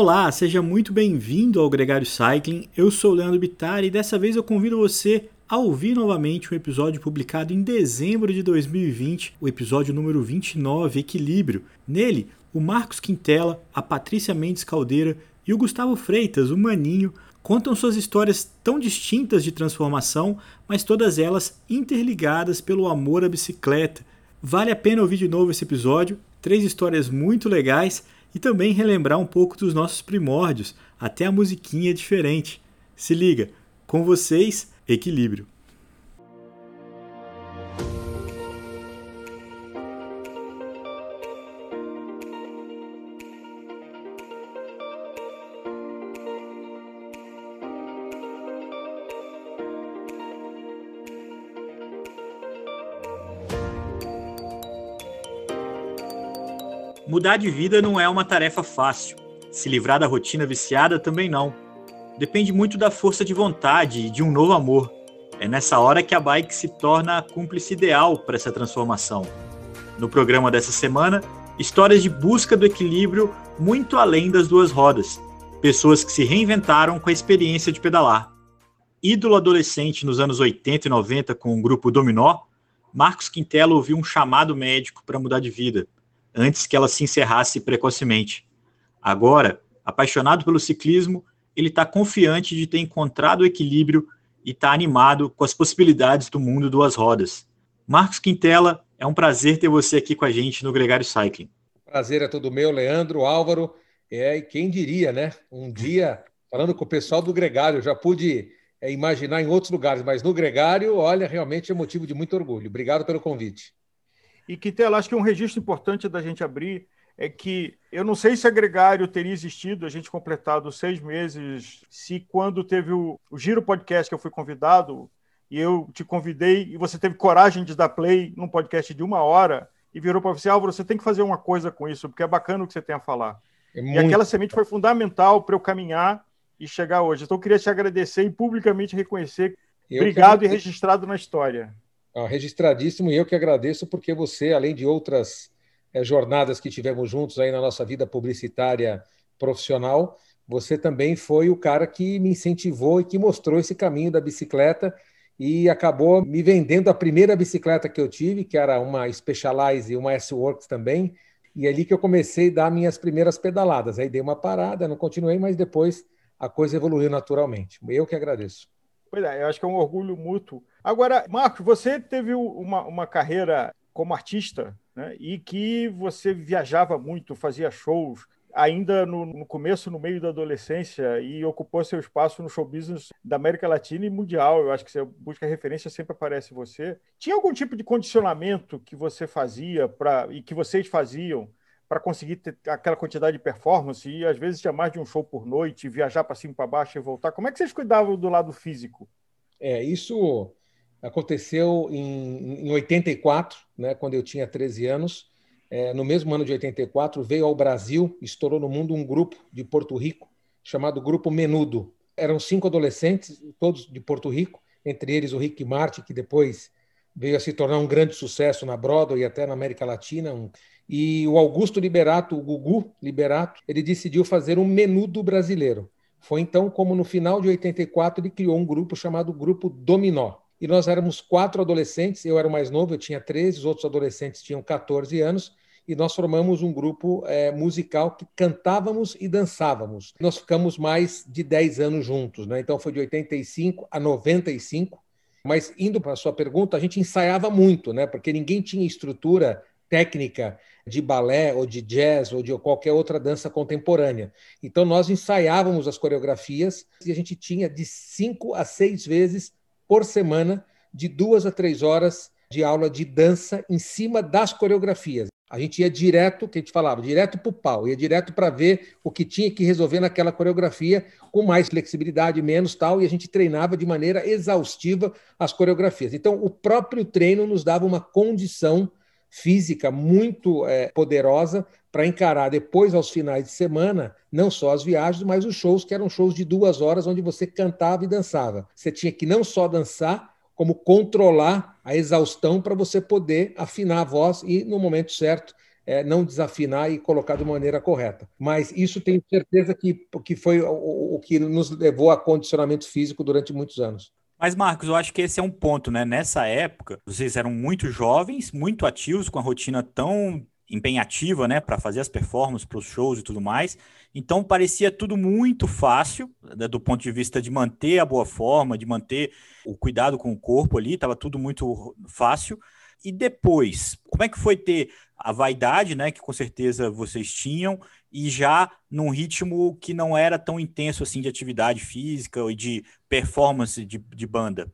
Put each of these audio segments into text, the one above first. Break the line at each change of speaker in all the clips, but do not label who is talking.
Olá, seja muito bem-vindo ao Gregário Cycling. Eu sou o Leandro Bittar e dessa vez eu convido você a ouvir novamente um episódio publicado em dezembro de 2020, o episódio número 29, Equilíbrio. Nele, o Marcos Quintela, a Patrícia Mendes Caldeira e o Gustavo Freitas, o Maninho, contam suas histórias tão distintas de transformação, mas todas elas interligadas pelo amor à bicicleta. Vale a pena ouvir de novo esse episódio, três histórias muito legais e também relembrar um pouco dos nossos primórdios, até a musiquinha é diferente. Se liga, com vocês, Equilíbrio. Mudar de vida não é uma tarefa fácil. Se livrar da rotina viciada também não. Depende muito da força de vontade e de um novo amor. É nessa hora que a bike se torna a cúmplice ideal para essa transformação. No programa dessa semana, histórias de busca do equilíbrio muito além das duas rodas. Pessoas que se reinventaram com a experiência de pedalar. Ídolo adolescente nos anos 80 e 90 com o grupo Dominó, Marcos Quintela ouviu um chamado médico para mudar de vida antes que ela se encerrasse precocemente. Agora, apaixonado pelo ciclismo, ele está confiante de ter encontrado o equilíbrio e está animado com as possibilidades do mundo duas rodas. Marcos Quintela, é um prazer ter você aqui com a gente no Gregário Cycling.
Prazer é todo meu, Leandro, Álvaro. É, quem diria, né? Um dia, falando com o pessoal do Gregário, já pude é, imaginar em outros lugares, mas no Gregário, olha, realmente é motivo de muito orgulho. Obrigado pelo convite.
E que acho que um registro importante da gente abrir é que eu não sei se a Gregário teria existido, a gente completado seis meses, se quando teve o, o Giro Podcast que eu fui convidado, e eu te convidei, e você teve coragem de dar play num podcast de uma hora, e virou para você, Álvaro, você tem que fazer uma coisa com isso, porque é bacana o que você tem a falar. É muito... E aquela semente foi fundamental para eu caminhar e chegar hoje. Então eu queria te agradecer e publicamente reconhecer. Eu Obrigado e registrado na história
registradíssimo e eu que agradeço porque você, além de outras é, jornadas que tivemos juntos aí na nossa vida publicitária profissional, você também foi o cara que me incentivou e que mostrou esse caminho da bicicleta e acabou me vendendo a primeira bicicleta que eu tive, que era uma Specialized e uma S-Works também, e é ali que eu comecei a dar minhas primeiras pedaladas. Aí dei uma parada, não continuei, mas depois a coisa evoluiu naturalmente. Eu que agradeço.
Pois é, eu acho que é um orgulho mútuo. Agora, Marcos, você teve uma, uma carreira como artista, né? E que você viajava muito, fazia shows, ainda no, no, começo, no meio da adolescência, e ocupou seu espaço no show business da América Latina e mundial. Eu acho que você busca referência, sempre aparece você. Tinha algum tipo de condicionamento que você fazia para e que vocês faziam para conseguir ter aquela quantidade de performance e às vezes tinha mais de um show por noite, viajar para cima para baixo e voltar. Como é que vocês cuidavam do lado físico?
É, isso aconteceu em, em 84, né, quando eu tinha 13 anos. É, no mesmo ano de 84, veio ao Brasil, estourou no mundo um grupo de Porto Rico chamado Grupo Menudo. Eram cinco adolescentes, todos de Porto Rico, entre eles o Rick Martin, que depois veio a se tornar um grande sucesso na Broadway e até na América Latina. Um e o Augusto Liberato, o Gugu Liberato, ele decidiu fazer um menudo brasileiro. Foi então como no final de 84 ele criou um grupo chamado Grupo Dominó. E nós éramos quatro adolescentes, eu era o mais novo, eu tinha 13, os outros adolescentes tinham 14 anos, e nós formamos um grupo é, musical que cantávamos e dançávamos. Nós ficamos mais de 10 anos juntos, né? então foi de 85 a 95. Mas indo para a sua pergunta, a gente ensaiava muito, né? porque ninguém tinha estrutura técnica de balé ou de jazz ou de qualquer outra dança contemporânea. Então nós ensaiávamos as coreografias e a gente tinha de cinco a seis vezes por semana, de duas a três horas de aula de dança em cima das coreografias. A gente ia direto, que a gente falava, direto para o pau, ia direto para ver o que tinha que resolver naquela coreografia, com mais flexibilidade, menos tal, e a gente treinava de maneira exaustiva as coreografias. Então, o próprio treino nos dava uma condição física muito é, poderosa para encarar depois, aos finais de semana, não só as viagens, mas os shows, que eram shows de duas horas, onde você cantava e dançava. Você tinha que não só dançar, como controlar a exaustão para você poder afinar a voz e, no momento certo, é, não desafinar e colocar de maneira correta. Mas isso tenho certeza que, que foi o, o que nos levou a condicionamento físico durante muitos anos.
Mas, Marcos, eu acho que esse é um ponto, né? Nessa época, vocês eram muito jovens, muito ativos, com a rotina tão empenhativa, né, para fazer as performances, para os shows e tudo mais. Então parecia tudo muito fácil, né, do ponto de vista de manter a boa forma, de manter o cuidado com o corpo ali, estava tudo muito fácil. E depois, como é que foi ter a vaidade, né, que com certeza vocês tinham, e já num ritmo que não era tão intenso assim de atividade física e de performance de, de banda?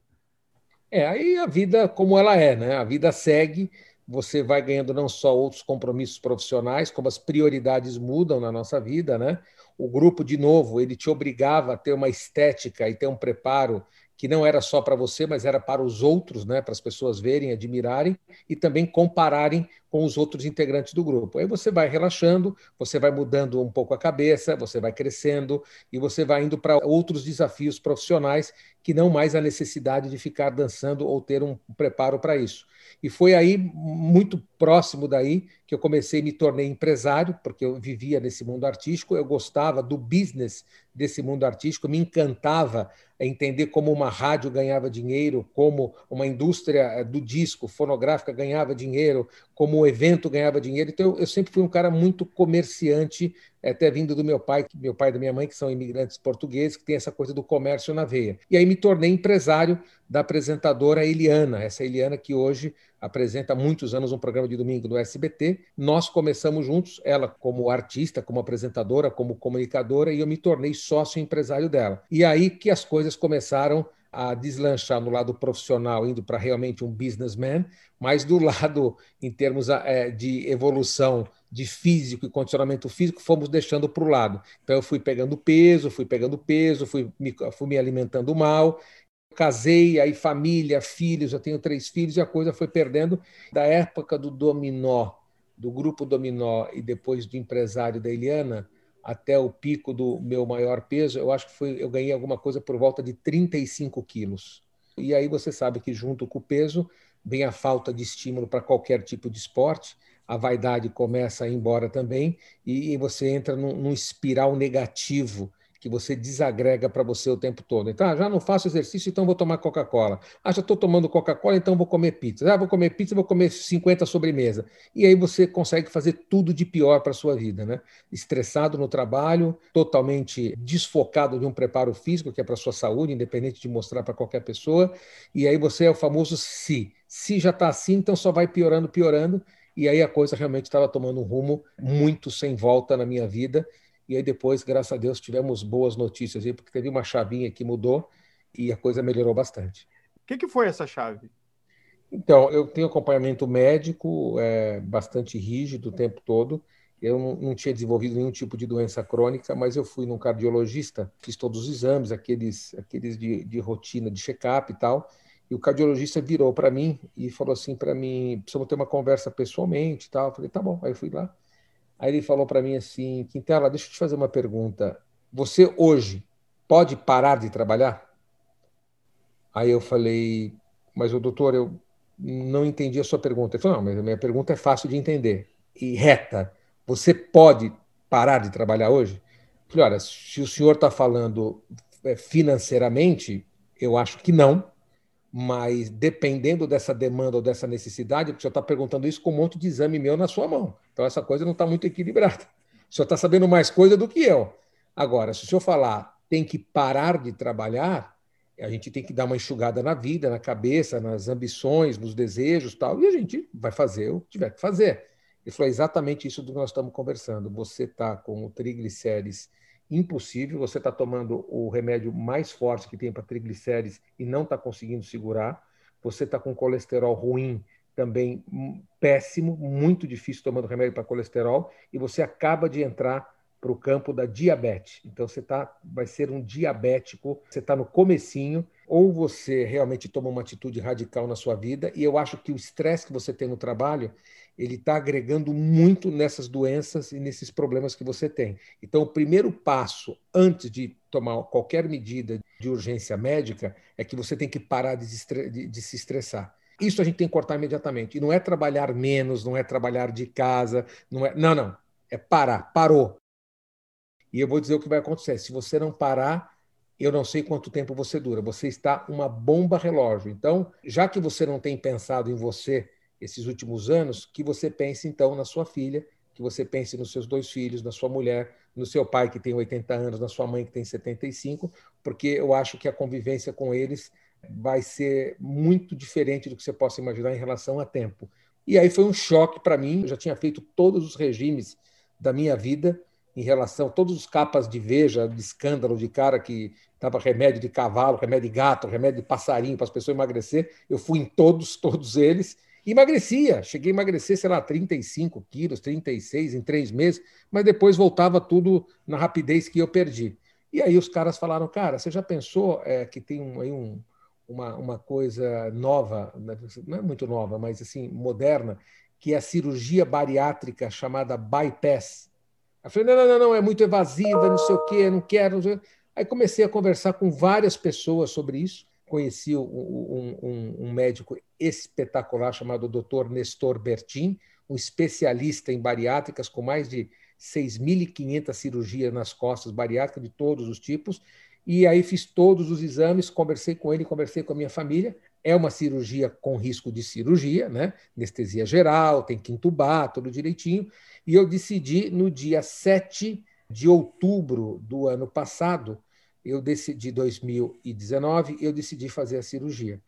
É, aí a vida como ela é, né? A vida segue, você vai ganhando não só outros compromissos profissionais, como as prioridades mudam na nossa vida, né? O grupo, de novo, ele te obrigava a ter uma estética e ter um preparo que não era só para você, mas era para os outros, né, para as pessoas verem, admirarem e também compararem com os outros integrantes do grupo. Aí você vai relaxando, você vai mudando um pouco a cabeça, você vai crescendo e você vai indo para outros desafios profissionais que não mais a necessidade de ficar dançando ou ter um preparo para isso. E foi aí, muito próximo daí, que eu comecei me tornei empresário, porque eu vivia nesse mundo artístico, eu gostava do business desse mundo artístico, me encantava entender como uma rádio ganhava dinheiro, como uma indústria eh, do disco fonográfica ganhava dinheiro, como o evento ganhava dinheiro. Então, eu sempre fui um cara muito comerciante, até vindo do meu pai, meu pai e da minha mãe, que são imigrantes portugueses, que tem essa coisa do comércio na veia. E aí me tornei empresário da apresentadora Eliana, essa Eliana que hoje apresenta há muitos anos um programa de domingo no SBT. Nós começamos juntos, ela como artista, como apresentadora, como comunicadora, e eu me tornei sócio empresário dela. E aí que as coisas começaram a deslanchar no lado profissional, indo para realmente um businessman, mas do lado, em termos é, de evolução de físico e condicionamento físico, fomos deixando para o lado. Então, eu fui pegando peso, fui pegando peso, fui me, fui me alimentando mal, casei, aí família, filhos, eu tenho três filhos, e a coisa foi perdendo. Da época do dominó, do grupo dominó e depois do empresário da Eliana, até o pico do meu maior peso, eu acho que foi, eu ganhei alguma coisa por volta de 35 quilos. E aí você sabe que junto com o peso vem a falta de estímulo para qualquer tipo de esporte, a vaidade começa a ir embora também, e, você entra num, num espiral negativo que você desagrega para você o tempo todo. Então, ah, já não faço exercício, então vou tomar Coca-Cola. Ah, já estou tomando Coca-Cola, então vou comer pizza. Ah, vou comer pizza, vou comer 50 sobremesa. E aí você consegue fazer tudo de pior para a sua vida, né? Estressado no trabalho, totalmente desfocado de um preparo físico, que é para a sua saúde, independente de mostrar para qualquer pessoa. E aí você é o famoso se. Se já está assim, então só vai piorando, piorando. E aí a coisa realmente estava tomando um rumo muito sem volta na minha vida e aí depois, graças a Deus, tivemos boas notícias aí, porque teve uma chavinha que mudou e a coisa melhorou bastante.
O que, que foi essa chave?
Então, eu tenho acompanhamento médico é, bastante rígido o tempo todo. Eu não, não, tinha desenvolvido nenhum tipo de doença crônica, mas eu fui num cardiologista, fiz todos os exames, aqueles, aqueles de, de rotina, de check-up e tal. E o cardiologista virou para mim e falou assim para mim, precisamos ter uma conversa pessoalmente e tal. Eu falei, tá bom. Aí eu fui lá, Aí ele falou para mim assim: Quintela, deixa eu te fazer uma pergunta. Você hoje pode parar de trabalhar? Aí eu falei: Mas o doutor, eu não entendi a sua pergunta. Ele falou: Não, mas a minha pergunta é fácil de entender e reta. Você pode parar de trabalhar hoje? Eu falei: Olha, se o senhor está falando é, financeiramente, eu acho que não mas dependendo dessa demanda ou dessa necessidade, o senhor está perguntando isso com um monte de exame meu na sua mão. Então essa coisa não está muito equilibrada. O senhor está sabendo mais coisa do que eu. Agora, se o senhor falar tem que parar de trabalhar, a gente tem que dar uma enxugada na vida, na cabeça, nas ambições, nos desejos tal, e a gente vai fazer o que tiver que fazer. Ele falou exatamente isso do que nós estamos conversando. Você está com o triglicérides impossível. Você está tomando o remédio mais forte que tem para triglicérides e não está conseguindo segurar. Você está com colesterol ruim, também péssimo, muito difícil tomando remédio para colesterol, e você acaba de entrar para o campo da diabetes. Então você tá, vai ser um diabético, você está no comecinho, ou você realmente toma uma atitude radical na sua vida, e eu acho que o estresse que você tem no trabalho ele está agregando muito nessas doenças e nesses problemas que você tem. Então, o primeiro passo antes de tomar qualquer medida de urgência médica é que você tem que parar de, de, de se estressar. Isso a gente tem que cortar imediatamente. E não é trabalhar menos, não é trabalhar de casa, não é. Não, não. É parar. Parou. E eu vou dizer o que vai acontecer. Se você não parar, eu não sei quanto tempo você dura. Você está uma bomba relógio. Então, já que você não tem pensado em você esses últimos anos, que você pense então na sua filha, que você pense nos seus dois filhos, na sua mulher, no seu pai que tem 80 anos, na sua mãe que tem 75, porque eu acho que a convivência com eles vai ser muito diferente do que você possa imaginar em relação a tempo. E aí foi um choque para mim. Eu já tinha feito todos os regimes da minha vida em relação a todos os capas de veja, de escândalo, de cara que dava remédio de cavalo, remédio de gato, remédio de passarinho para as pessoas emagrecer. Eu fui em todos, todos eles. Emagrecia, cheguei a emagrecer, sei lá, 35 quilos, 36 em três meses, mas depois voltava tudo na rapidez que eu perdi. E aí os caras falaram, cara, você já pensou é, que tem um, aí um, uma, uma coisa nova, né, não é muito nova, mas assim, moderna, que é a cirurgia bariátrica chamada bypass. Eu falei, não, não, não, é muito evasiva, não sei o quê, não quero. Não. Aí comecei a conversar com várias pessoas sobre isso. Conheci um, um, um médico espetacular chamado Dr. Nestor Bertin, um especialista em bariátricas com mais de 6.500 cirurgias nas costas bariátricas de todos os tipos. E aí fiz todos os exames, conversei com ele, conversei com a minha família. É uma cirurgia com risco de cirurgia, né? Anestesia geral, tem que entubar, tudo direitinho. E eu decidi, no dia 7 de outubro do ano passado, eu decidi, 2019, eu decidi fazer a cirurgia.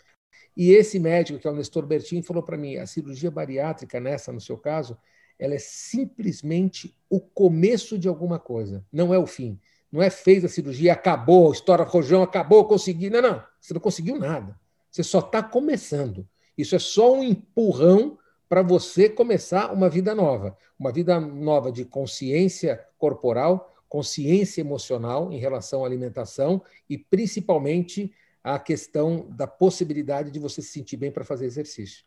E esse médico, que é o Nestor Bertin, falou para mim: a cirurgia bariátrica, nessa, no seu caso, ela é simplesmente o começo de alguma coisa, não é o fim. Não é fez a cirurgia, acabou, estoura rojão, acabou, consegui. Não, não, você não conseguiu nada. Você só está começando. Isso é só um empurrão para você começar uma vida nova. Uma vida nova de consciência corporal, consciência emocional em relação à alimentação e, principalmente, a questão da possibilidade de você se sentir bem para fazer exercício.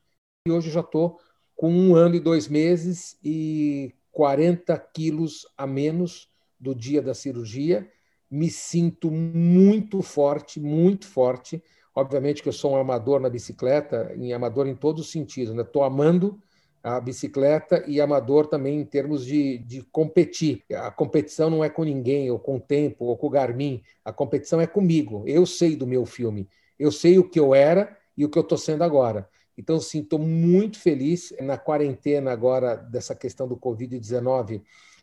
E hoje eu já estou com um ano e dois meses e 40 quilos a menos do dia da cirurgia. Me sinto muito forte, muito forte. Obviamente que eu sou um amador na bicicleta, em amador em todos os sentidos. Estou né? amando a bicicleta e amador também em termos de, de competir. A competição não é com ninguém, ou com o tempo, ou com o Garmin. A competição é comigo. Eu sei do meu filme. Eu sei o que eu era e o que eu estou sendo agora. Então, sim, estou muito feliz. Na quarentena agora dessa questão do Covid-19,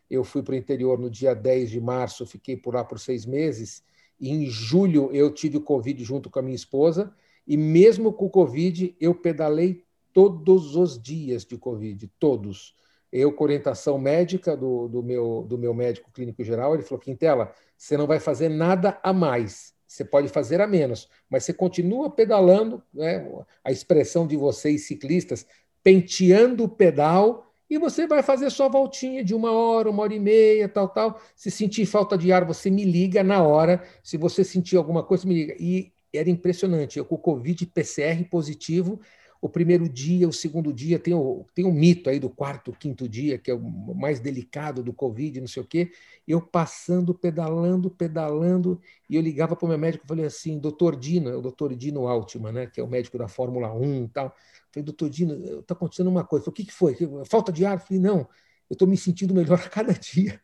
eu fui para o interior no dia 10 de março, fiquei por lá por seis meses. E em julho eu tive o Covid junto com a minha esposa. E mesmo com o Covid, eu pedalei todos os dias de Covid, todos. Eu, com orientação médica do, do, meu, do meu médico clínico geral, ele falou: Quintela, você não vai fazer nada a mais, você pode fazer a menos, mas você continua pedalando, né, a expressão de vocês ciclistas, penteando o pedal e você vai fazer sua voltinha de uma hora, uma hora e meia, tal, tal. Se sentir falta de ar, você me liga na hora. Se você sentir alguma coisa, me liga. E era impressionante. Eu com o Covid PCR positivo, o primeiro dia, o segundo dia, tem, o, tem um mito aí do quarto, quinto dia, que é o mais delicado do Covid, não sei o quê. Eu passando, pedalando, pedalando, e eu ligava para o meu médico e falei assim, doutor Dino, é o doutor Dino Altman, né, que é o médico da Fórmula 1 e tal. Falei, doutor Dino, está acontecendo uma coisa. Falei, o que, que foi? Falta de ar? Falei, não, eu estou me sentindo melhor a cada dia.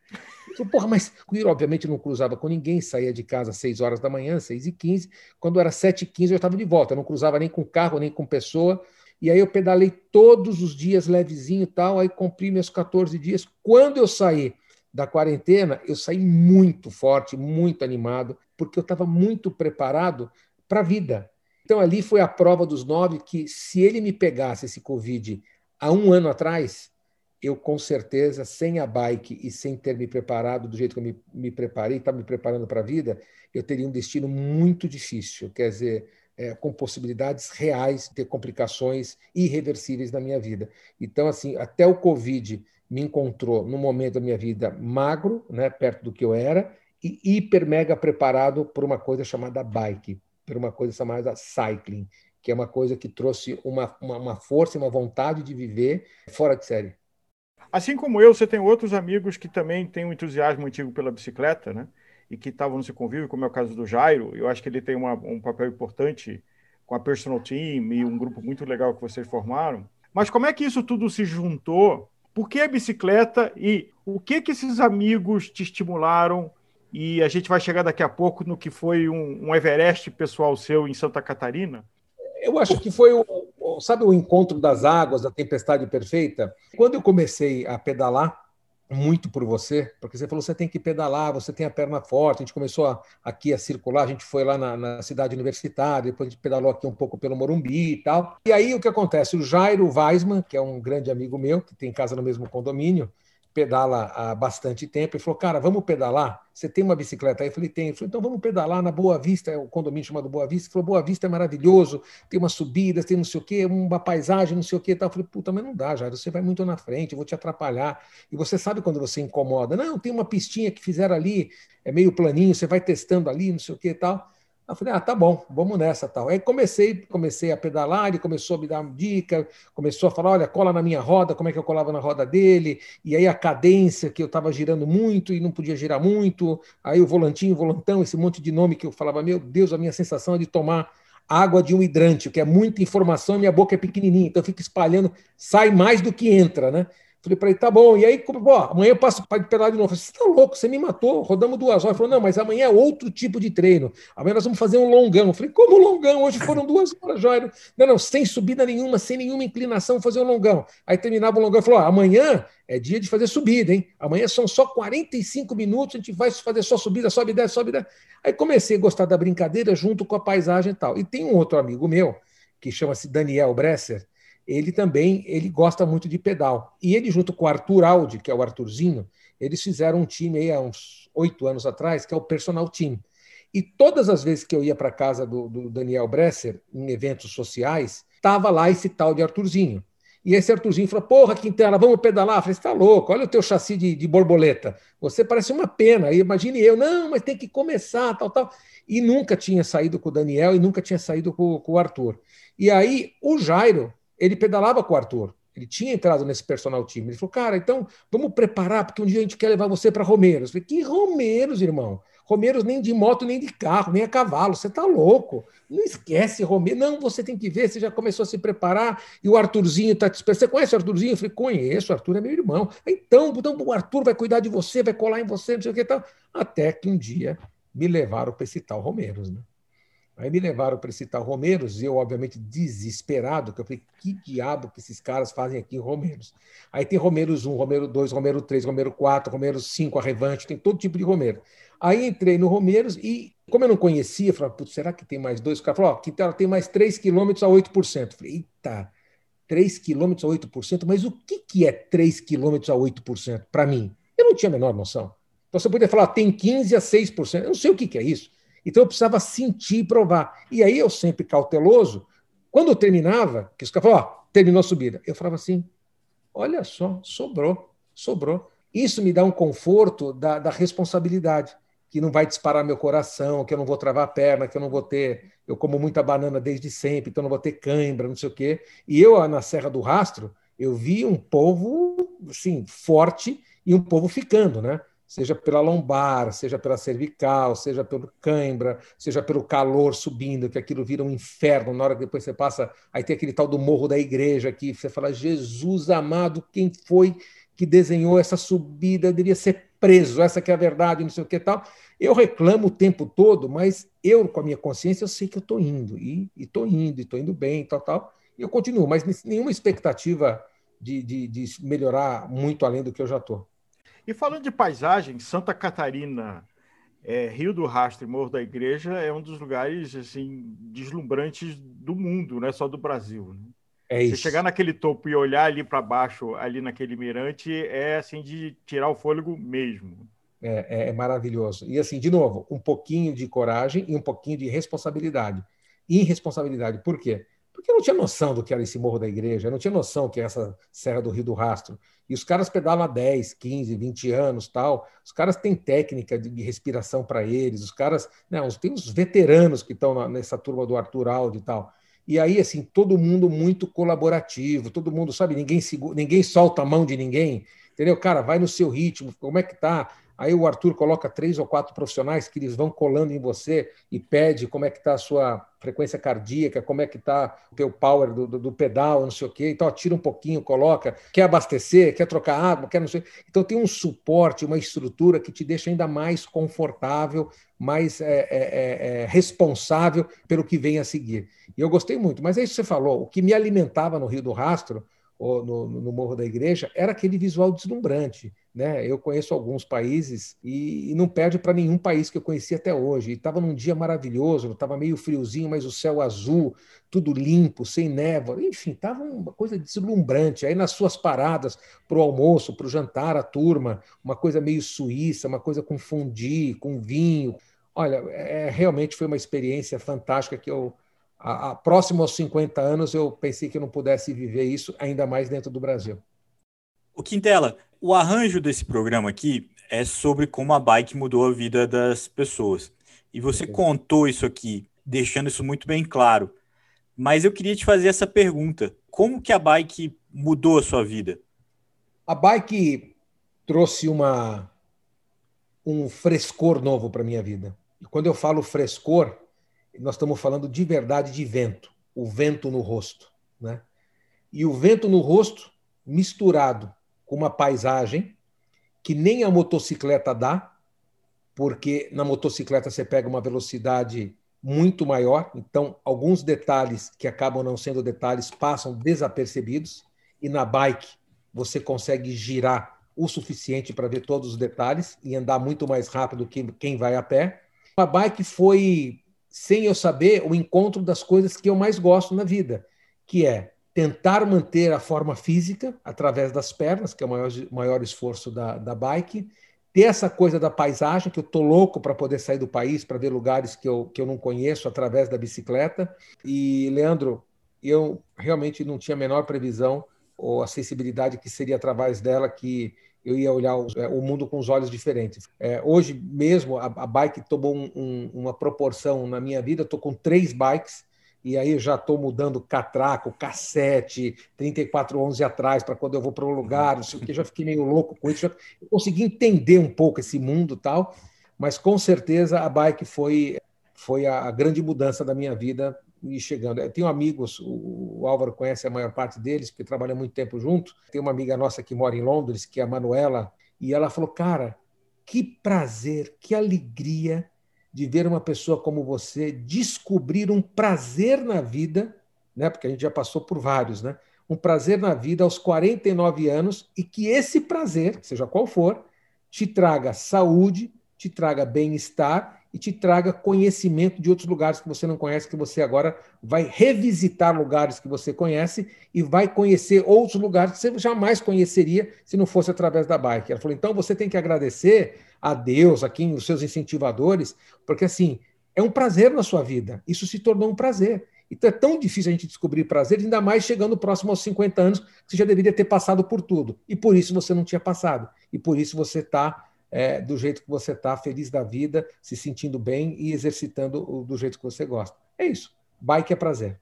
falei, porra, mas eu, obviamente, não cruzava com ninguém, saía de casa às 6 horas da manhã, 6 e 15 Quando era 7 e 15 eu estava de volta, eu não cruzava nem com carro, nem com pessoa. E aí eu pedalei todos os dias levezinho e tal, aí cumpri meus 14 dias. Quando eu saí da quarentena, eu saí muito forte, muito animado, porque eu estava muito preparado para a vida. Então, ali foi a prova dos nove que, se ele me pegasse esse Covid há um ano atrás, eu com certeza, sem a bike e sem ter me preparado do jeito que eu me, me preparei, estava me preparando para a vida, eu teria um destino muito difícil, quer dizer, é, com possibilidades reais de ter complicações irreversíveis na minha vida. Então, assim, até o Covid me encontrou num momento da minha vida magro, né, perto do que eu era, e hiper mega preparado por uma coisa chamada bike por uma coisa chamada cycling, que é uma coisa que trouxe uma, uma, uma força e uma vontade de viver fora de série.
Assim como eu, você tem outros amigos que também têm um entusiasmo antigo pela bicicleta, né? E que estavam nesse convívio, como é o caso do Jairo. Eu acho que ele tem uma, um papel importante com a Personal Team e um grupo muito legal que vocês formaram. Mas como é que isso tudo se juntou? Por que a bicicleta e o que que esses amigos te estimularam? E a gente vai chegar daqui a pouco no que foi um, um Everest pessoal seu em Santa Catarina.
Eu acho que foi o, sabe o encontro das águas, da tempestade perfeita. Quando eu comecei a pedalar, muito por você, porque você falou você tem que pedalar, você tem a perna forte. A gente começou a, aqui a circular, a gente foi lá na, na, cidade universitária, depois a gente pedalou aqui um pouco pelo Morumbi e tal. E aí o que acontece? O Jairo Weisman, que é um grande amigo meu, que tem casa no mesmo condomínio, pedala há bastante tempo, e falou, cara, vamos pedalar? Você tem uma bicicleta aí? Eu falei, tem. Ele falou, então vamos pedalar na Boa Vista, é o condomínio chamado Boa Vista. Ele falou, Boa Vista é maravilhoso, tem umas subidas, tem não sei o quê, uma paisagem, não sei o quê. Eu falei, puta, mas não dá, já, você vai muito na frente, eu vou te atrapalhar. E você sabe quando você incomoda. Não, tem uma pistinha que fizeram ali, é meio planinho, você vai testando ali, não sei o quê e tal. Eu falei, ah, tá bom, vamos nessa tal. Aí comecei, comecei a pedalar, ele começou a me dar uma dica, começou a falar, olha, cola na minha roda, como é que eu colava na roda dele, e aí a cadência que eu estava girando muito e não podia girar muito, aí o volantinho, o volantão, esse monte de nome que eu falava, meu Deus, a minha sensação é de tomar água de um hidrante, que é muita informação, minha boca é pequenininha, então eu fico espalhando, sai mais do que entra, né? Falei para ele, tá bom. E aí, pô, amanhã eu passo para pedalar de novo. Falei, você tá louco, você me matou, rodamos duas horas. Ele falou, não, mas amanhã é outro tipo de treino. Amanhã nós vamos fazer um longão. Eu falei, como longão? Hoje foram duas horas, Jairo. Não, não, sem subida nenhuma, sem nenhuma inclinação, fazer um longão. Aí terminava o longão e falou: amanhã é dia de fazer subida, hein? Amanhã são só 45 minutos, a gente vai fazer só subida, sobe e desce, sobe e desce. Aí comecei a gostar da brincadeira junto com a paisagem e tal. E tem um outro amigo meu, que chama-se Daniel Bresser, ele também ele gosta muito de pedal. E ele, junto com o Arthur Aldi, que é o Arthurzinho, eles fizeram um time aí há uns oito anos atrás, que é o Personal Team. E todas as vezes que eu ia para casa do, do, Daniel Bresser, em eventos sociais, estava lá esse tal de Arthurzinho. E esse Arthurzinho falou: Porra, Quintela, vamos pedalar? Eu falei: está louco, olha o teu chassi de, de borboleta. Você parece uma pena. E imagine eu: Não, mas tem que começar, tal, tal. E nunca tinha saído com o Daniel e nunca tinha saído com, com o Arthur. E aí o Jairo, ele pedalava com o Arthur. Ele tinha entrado nesse personal time. Ele falou, cara, então vamos preparar, porque um dia a gente quer levar você para Romeiros. Eu falei, que Romeiros, irmão? Romeiros nem de moto, nem de carro, nem a cavalo. Você está louco. Não esquece Romeiros. Não, você tem que ver, você já começou a se preparar e o Arthurzinho está te esperando. Você conhece o Arthurzinho? Eu falei, conheço, o Arthur é meu irmão. Então, então o Arthur vai cuidar de você, vai colar em você, não sei o que tal. Até que um dia me levaram para esse tal Romeiros, né? Aí me levaram para esse tal Romeiros, e eu, obviamente, desesperado, que eu falei, que diabo que esses caras fazem aqui em Romeiros? Aí tem Romeiros 1, Romero 2, Romero 3, Romero 4, Romero 5, Arrevante, tem todo tipo de Romero. Aí entrei no Romeiros e, como eu não conhecia, eu falei, será que tem mais dois? O cara falou, ó, que tem mais 3 quilômetros a 8%. Eu falei, eita, 3 quilômetros a 8%, mas o que, que é 3 quilômetros a 8% para mim? Eu não tinha a menor noção. Então você podia falar, tem 15 a 6%, eu não sei o que, que é isso. Então eu precisava sentir e provar. E aí eu sempre cauteloso, quando eu terminava, que os caras falavam, ó, terminou a subida, eu falava assim: olha só, sobrou, sobrou. Isso me dá um conforto da, da responsabilidade, que não vai disparar meu coração, que eu não vou travar a perna, que eu não vou ter. Eu como muita banana desde sempre, então não vou ter cãibra, não sei o quê. E eu, na Serra do Rastro, eu vi um povo assim, forte e um povo ficando, né? Seja pela lombar, seja pela cervical, seja pelo cãibra, seja pelo calor subindo, que aquilo vira um inferno. Na hora que depois você passa, aí tem aquele tal do morro da igreja que você fala: Jesus amado, quem foi que desenhou essa subida? Deveria ser preso, essa que é a verdade, não sei o que tal. Eu reclamo o tempo todo, mas eu, com a minha consciência, eu sei que eu estou indo, e estou indo, e estou indo bem, tal, tal. E eu continuo, mas nenhuma expectativa de, de, de melhorar muito além do que eu já estou.
E falando de paisagem, Santa Catarina, é, Rio do Rastro e Morro da Igreja é um dos lugares assim deslumbrantes do mundo, não é só do Brasil. Né? É. Você chegar naquele topo e olhar ali para baixo, ali naquele mirante, é assim de tirar o fôlego mesmo.
É, é, é, maravilhoso. E assim, de novo, um pouquinho de coragem e um pouquinho de responsabilidade. Irresponsabilidade, por quê? Porque eu não tinha noção do que era esse Morro da Igreja, eu não tinha noção que é essa Serra do Rio do Rastro. E os caras pedalam há 10, 15, 20 anos, tal. Os caras têm técnica de, respiração para eles, os caras, não, tem os veteranos que estão nessa turma do Arthur Aldi e tal. E aí, assim, todo mundo muito colaborativo, todo mundo, sabe, ninguém, segura, ninguém solta a mão de ninguém, entendeu? Cara, vai no seu ritmo, como é que tá? Aí o Arthur coloca três ou quatro profissionais que eles vão colando em você e pede como é que está a sua frequência cardíaca, como é que está o teu power do, do, do, pedal, não sei o quê. Então, tira um pouquinho, coloca. Quer abastecer, quer trocar água, quer não sei. Então, tem um suporte, uma estrutura que te deixa ainda mais confortável, mais é, é, é, é responsável pelo que vem a seguir. E eu gostei muito. Mas é isso que você falou. O que me alimentava no Rio do Rastro no, no Morro da Igreja, era aquele visual deslumbrante. Né? Eu conheço alguns países e, e não perde para nenhum país que eu conheci até hoje. Estava num dia maravilhoso, estava meio friozinho, mas o céu azul, tudo limpo, sem névoa, enfim, estava uma coisa deslumbrante. Aí nas suas paradas para o almoço, para o jantar, a turma, uma coisa meio suíça, uma coisa com fundi, com vinho. Olha, é, realmente foi uma experiência fantástica que eu a, a, próximo aos 50 anos, eu pensei que eu não pudesse viver isso, ainda mais dentro do Brasil.
O Quintela, o arranjo desse programa aqui é sobre como a bike mudou a vida das pessoas. E você contou isso aqui, deixando isso muito bem claro. Mas eu queria te fazer essa pergunta: como que a bike mudou a sua vida?
A bike trouxe uma um frescor novo para minha vida. E quando eu falo frescor, nós estamos falando de verdade de vento, o vento no rosto. Né? E o vento no rosto misturado com uma paisagem que nem a motocicleta dá, porque na motocicleta você pega uma velocidade muito maior, então alguns detalhes que acabam não sendo detalhes passam desapercebidos, e na bike você consegue girar o suficiente para ver todos os detalhes e andar muito mais rápido que quem vai a pé. A bike foi sem eu saber, o encontro das coisas que eu mais gosto na vida, que é tentar manter a forma física através das pernas, que é o maior, maior esforço da, da bike, ter essa coisa da paisagem, que eu tô louco para poder sair do país, para ver lugares que eu, que eu não conheço através da bicicleta. E, Leandro, eu realmente não tinha a menor previsão ou a sensibilidade que seria através dela que eu ia olhar o, é, o mundo com os olhos diferentes. É, hoje mesmo, a, a bike tomou um, um, uma proporção na minha vida, estou com três bikes, e aí já estou mudando catraco, cassete, 3411 atrás, para quando eu vou para um lugar, não sei o que, já fiquei meio louco com isso, já consegui entender um pouco esse mundo tal, mas com certeza a bike foi, foi a, a grande mudança da minha vida e chegando. Tenho amigos, o Álvaro conhece a maior parte deles, porque trabalha muito tempo junto. Tem uma amiga nossa que mora em Londres, que é a Manuela, e ela falou: Cara, que prazer, que alegria de ver uma pessoa como você descobrir um prazer na vida, né? Porque a gente já passou por vários, né? Um prazer na vida aos 49 anos e que esse prazer, seja qual for, te traga saúde, te traga bem-estar e te traga conhecimento de outros lugares que você não conhece, que você agora vai revisitar lugares que você conhece e vai conhecer outros lugares que você jamais conheceria se não fosse através da bike. Ela falou: então você tem que agradecer a Deus, a quem, os seus incentivadores, porque assim, é um prazer na sua vida. Isso se tornou um prazer. Então é tão difícil a gente descobrir prazer, ainda mais chegando próximo aos 50 anos, que você já deveria ter passado por tudo. E por isso você não tinha passado. E por isso você está é, do jeito que você está, feliz da vida, se sentindo bem e exercitando do jeito que você gosta. É isso. Bike é prazer.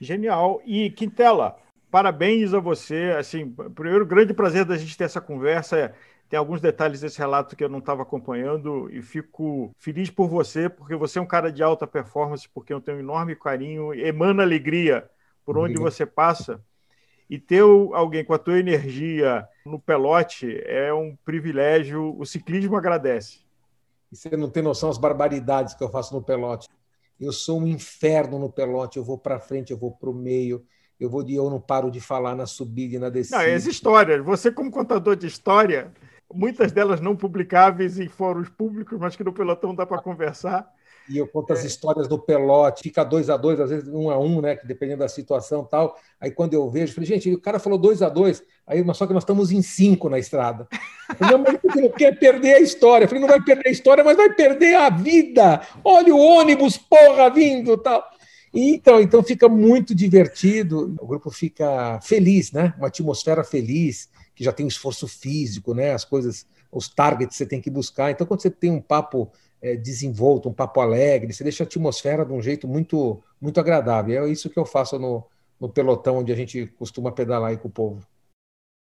Genial. E Quintela, parabéns a você. Assim, primeiro grande prazer da gente ter essa conversa. Tem alguns detalhes desse relato que eu não estava acompanhando e fico feliz por você, porque você é um cara de alta performance, porque eu tenho um enorme carinho, emana alegria por onde Obrigado. você passa. E ter alguém com a tua energia no pelote é um privilégio. O ciclismo agradece.
E você não tem noção das barbaridades que eu faço no pelote. Eu sou um inferno no pelote. Eu vou para frente, eu vou para o meio. Eu vou de eu não paro de falar na subida e na descida.
Não, as histórias. Você como contador de história, muitas delas não publicáveis em fóruns públicos, mas que no pelotão dá para conversar
e eu conto as é. histórias do pelote, fica dois a dois, às vezes um a um, né? Que dependendo da situação tal. Aí quando eu vejo, falei, gente, o cara falou dois a dois, aí só que nós estamos em cinco na estrada. Falei, não, mas ele não quer perder a história. Eu falei, não vai perder a história, mas vai perder a vida. Olha o ônibus, porra, vindo tal. E, então, então fica muito divertido, o grupo fica feliz, né? Uma atmosfera feliz, que já tem esforço físico, né? As coisas, os targets você tem que buscar. Então, quando você tem um papo é, desenvolto, um papo alegre, você deixa a atmosfera de um jeito muito, muito agradável. É isso que eu faço no, no pelotão onde a gente costuma pedalar aí com o povo.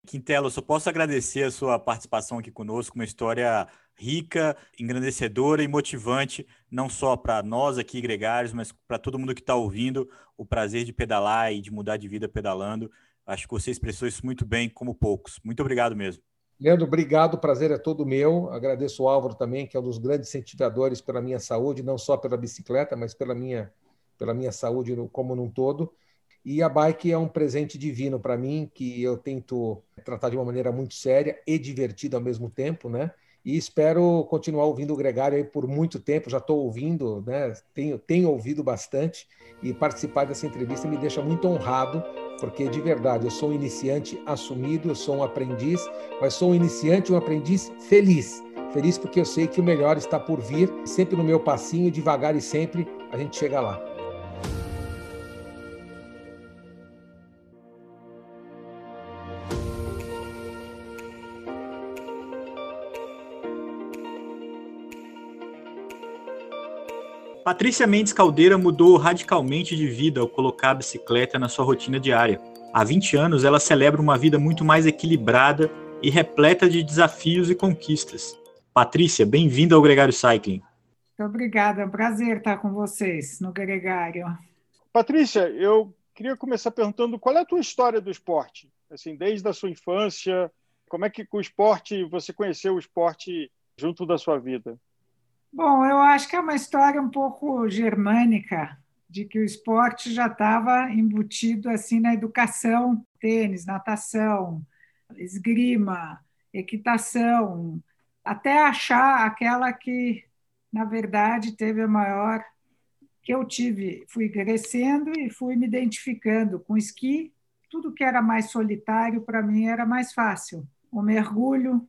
Quintela, eu só posso agradecer a sua participação aqui conosco, uma história rica, engrandecedora e motivante, não só para nós aqui, gregários, mas para todo mundo que está ouvindo, o prazer de pedalar e de mudar de vida pedalando. Acho que você expressou isso muito bem, como poucos. Muito obrigado mesmo.
Leandro, obrigado, o prazer é todo meu. Agradeço o Álvaro também, que é um dos grandes incentivadores pela minha saúde, não só pela bicicleta, mas pela minha, pela minha saúde como num todo. E a bike é um presente divino para mim, que eu tento tratar de uma maneira muito séria e divertida ao mesmo tempo, né? E espero continuar ouvindo o Gregário aí por muito tempo. Já estou ouvindo, né? Tenho, tenho ouvido bastante e participar dessa entrevista me deixa muito honrado porque de verdade eu sou um iniciante assumido, eu sou um aprendiz, mas sou um iniciante um aprendiz feliz. Feliz porque eu sei que o melhor está por vir, sempre no meu passinho, devagar e sempre a gente chega lá.
Patrícia Mendes Caldeira mudou radicalmente de vida ao colocar a bicicleta na sua rotina diária. Há 20 anos, ela celebra uma vida muito mais equilibrada e repleta de desafios e conquistas. Patrícia, bem-vinda ao Gregário Cycling.
Muito obrigada, é um prazer estar com vocês no Gregário.
Patrícia, eu queria começar perguntando qual é a tua história do esporte? Assim, desde a sua infância, como é que o esporte, você conheceu o esporte junto da sua vida?
Bom, eu acho que é uma história um pouco germânica, de que o esporte já estava embutido assim na educação, tênis, natação, esgrima, equitação, até achar aquela que, na verdade, teve a maior que eu tive, fui crescendo e fui me identificando com esqui. Tudo que era mais solitário para mim era mais fácil. O mergulho,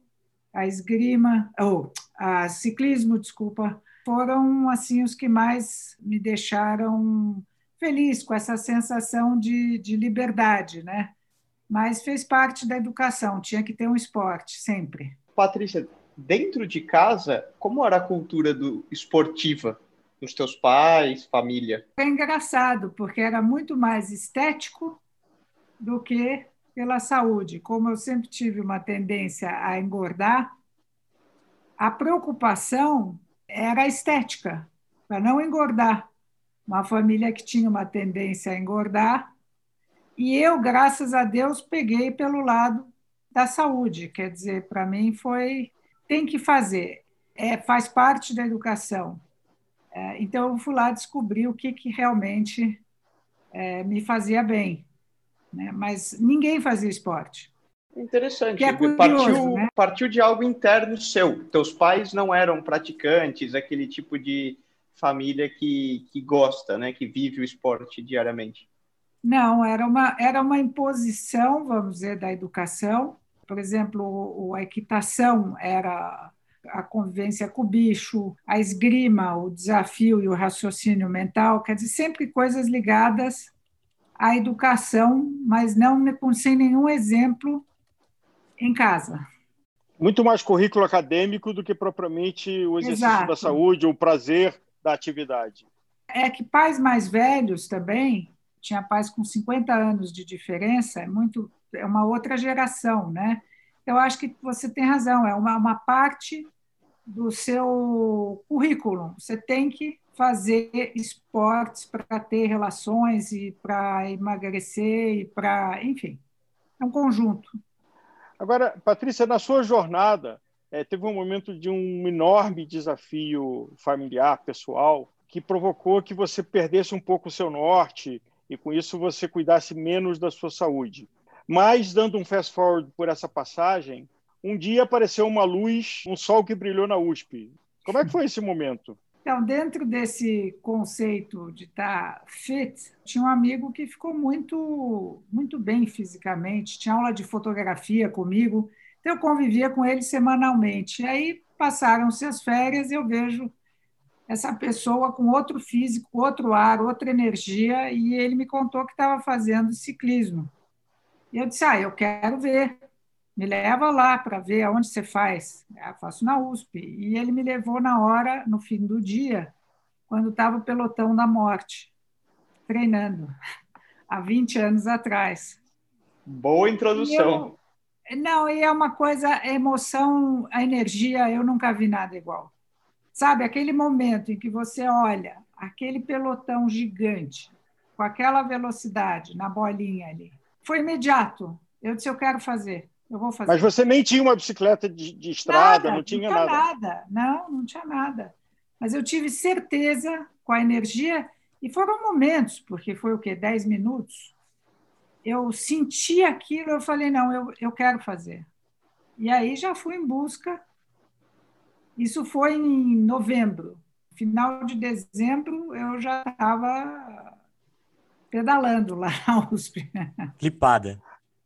a esgrima, ou a ciclismo, desculpa, foram assim os que mais me deixaram feliz com essa sensação de, de liberdade, né? Mas fez parte da educação, tinha que ter um esporte sempre.
Patrícia, dentro de casa, como era a cultura do esportiva dos teus pais, família?
É engraçado, porque era muito mais estético do que pela saúde. Como eu sempre tive uma tendência a engordar, a preocupação era a estética, para não engordar. Uma família que tinha uma tendência a engordar, e eu, graças a Deus, peguei pelo lado da saúde. Quer dizer, para mim foi tem que fazer, é, faz parte da educação. É, então eu fui lá descobrir o que, que realmente é, me fazia bem né? mas ninguém fazia esporte.
Interessante.
É curioso,
partiu,
né?
partiu de algo interno seu. Teus pais não eram praticantes, aquele tipo de família que, que gosta, né? que vive o esporte diariamente.
Não, era uma, era uma imposição, vamos dizer, da educação. Por exemplo, a equitação era a convivência com o bicho, a esgrima, o desafio e o raciocínio mental, quer dizer, sempre coisas ligadas a educação, mas não sem nenhum exemplo em casa.
Muito mais currículo acadêmico do que propriamente o exercício Exato. da saúde, o prazer da atividade.
É que pais mais velhos também, tinha pais com 50 anos de diferença, é muito é uma outra geração, né? Eu acho que você tem razão, é uma, uma parte do seu currículo. Você tem que fazer esportes para ter relações e para emagrecer e para, enfim, é um conjunto.
Agora, Patrícia, na sua jornada, é, teve um momento de um enorme desafio familiar, pessoal, que provocou que você perdesse um pouco o seu norte e, com isso, você cuidasse menos da sua saúde. Mas, dando um fast forward por essa passagem, um dia apareceu uma luz, um sol que brilhou na USP. Como é que foi esse momento?
Então, dentro desse conceito de estar fit, tinha um amigo que ficou muito, muito bem fisicamente, tinha aula de fotografia comigo, então eu convivia com ele semanalmente. E aí passaram-se as férias e eu vejo essa pessoa com outro físico, outro ar, outra energia, e ele me contou que estava fazendo ciclismo. E eu disse: Ah, eu quero ver me leva lá para ver aonde você faz. Eu ah, faço na USP. E ele me levou na hora, no fim do dia, quando estava o pelotão da morte, treinando, há 20 anos atrás.
Boa introdução.
Não, e é uma coisa, a emoção, a energia, eu nunca vi nada igual. Sabe, aquele momento em que você olha aquele pelotão gigante, com aquela velocidade na bolinha ali, foi imediato. Eu disse, eu quero fazer, eu vou fazer.
Mas você nem tinha uma bicicleta de, de estrada, nada, não tinha
não
nada.
nada. Não, não tinha nada. Mas eu tive certeza com a energia, e foram momentos, porque foi o quê? Dez minutos? Eu senti aquilo, eu falei, não, eu, eu quero fazer. E aí já fui em busca. Isso foi em novembro. Final de dezembro, eu já estava pedalando lá na USP.
Clipada.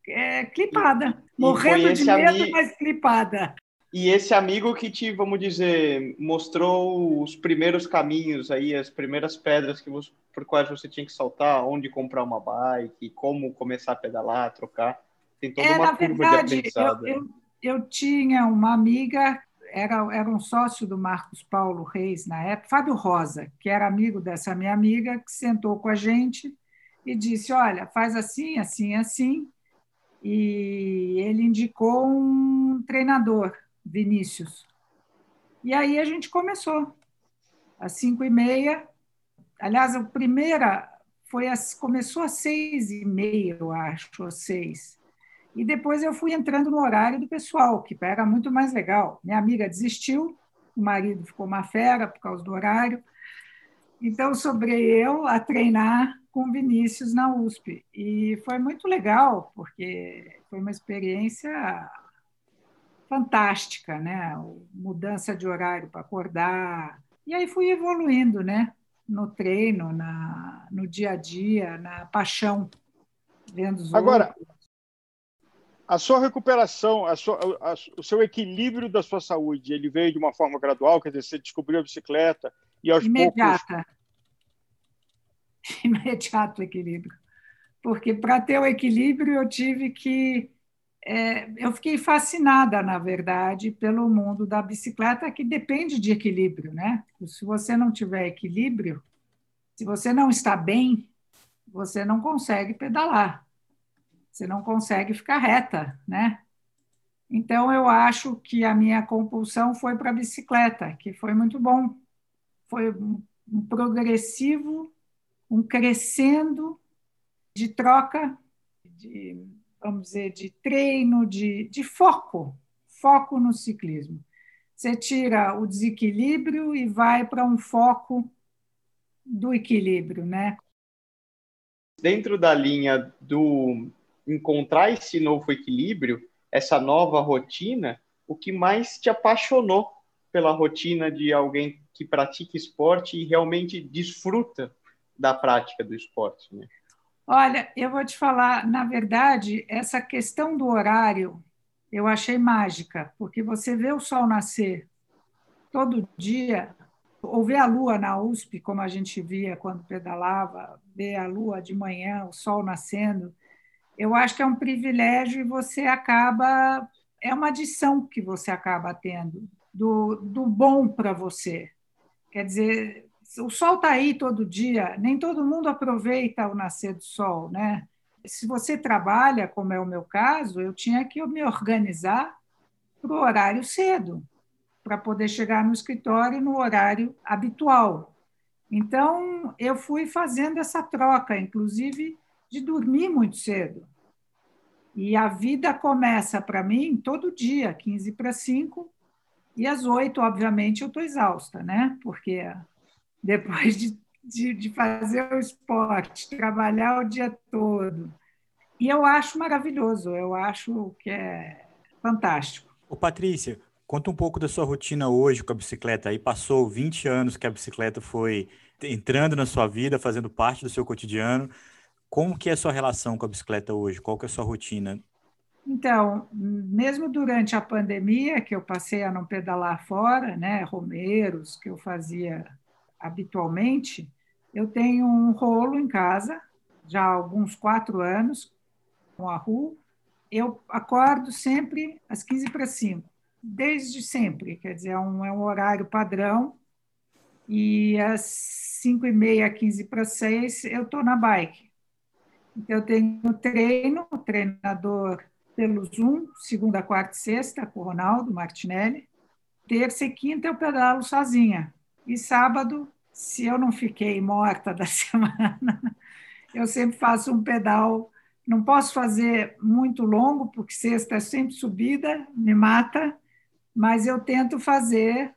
É, clipada. Morrendo de medo, mas clipada.
E esse amigo que te, vamos dizer, mostrou os primeiros caminhos aí, as primeiras pedras que você, por quais você tinha que saltar, onde comprar uma bike, como começar a pedalar, trocar. Tem toda é, uma curva verdade, de aprendizado.
Eu, eu, eu, tinha uma amiga, era, era um sócio do Marcos Paulo Reis na época, Fábio Rosa, que era amigo dessa minha amiga, que sentou com a gente e disse: Olha, faz assim, assim, assim. E ele indicou um treinador Vinícius. E aí a gente começou, às cinco e meia. Aliás, a primeira foi as, começou às seis e meia, eu acho, ou seis. E depois eu fui entrando no horário do pessoal, que era muito mais legal. Minha amiga desistiu, o marido ficou uma fera por causa do horário. Então, sobrei eu a treinar com Vinícius na USP. E foi muito legal, porque foi uma experiência fantástica, né? Mudança de horário para acordar. E aí fui evoluindo, né? No treino, na, no dia a dia, na paixão, vendo os
Agora, outros. a sua recuperação, a sua, a, o seu equilíbrio da sua saúde, ele veio de uma forma gradual? Quer dizer, você descobriu a bicicleta e aos
Imediata.
poucos...
Imediato equilíbrio. Porque para ter o equilíbrio eu tive que é, eu fiquei fascinada, na verdade, pelo mundo da bicicleta, que depende de equilíbrio, né? Se você não tiver equilíbrio, se você não está bem, você não consegue pedalar, você não consegue ficar reta, né? Então, eu acho que a minha compulsão foi para a bicicleta, que foi muito bom. Foi um progressivo, um crescendo de troca de vamos dizer, de treino, de, de foco, foco no ciclismo. Você tira o desequilíbrio e vai para um foco do equilíbrio, né?
Dentro da linha do encontrar esse novo equilíbrio, essa nova rotina, o que mais te apaixonou pela rotina de alguém que pratica esporte e realmente desfruta da prática do esporte, né?
Olha, eu vou te falar, na verdade, essa questão do horário eu achei mágica, porque você vê o sol nascer todo dia, ou ver a lua na USP, como a gente via quando pedalava, ver a lua de manhã, o sol nascendo, eu acho que é um privilégio e você acaba. É uma adição que você acaba tendo do, do bom para você. Quer dizer, o sol está aí todo dia, nem todo mundo aproveita o nascer do sol, né? Se você trabalha, como é o meu caso, eu tinha que me organizar para o horário cedo, para poder chegar no escritório no horário habitual. Então, eu fui fazendo essa troca, inclusive de dormir muito cedo. E a vida começa para mim todo dia, 15 para 5, e às 8, obviamente, eu estou exausta, né? Porque depois de, de, de fazer o esporte, trabalhar o dia todo. E eu acho maravilhoso, eu acho que é fantástico.
Ô, Patrícia, conta um pouco da sua rotina hoje com a bicicleta. Aí passou 20 anos que a bicicleta foi entrando na sua vida, fazendo parte do seu cotidiano. Como que é a sua relação com a bicicleta hoje? Qual que é a sua rotina?
Então, mesmo durante a pandemia, que eu passei a não pedalar fora, né, romeiros que eu fazia habitualmente, eu tenho um rolo em casa, já há alguns quatro anos, com a RU. Eu acordo sempre às 15 para 5, desde sempre, quer dizer, é um, é um horário padrão. E às 5 e meia, 15 para 6, eu estou na bike. Então, eu tenho treino, treinador pelo Zoom, segunda, quarta e sexta, com o Ronaldo Martinelli. Terça e quinta eu pedalo sozinha. E sábado, se eu não fiquei morta da semana, eu sempre faço um pedal. Não posso fazer muito longo, porque sexta é sempre subida, me mata, mas eu tento fazer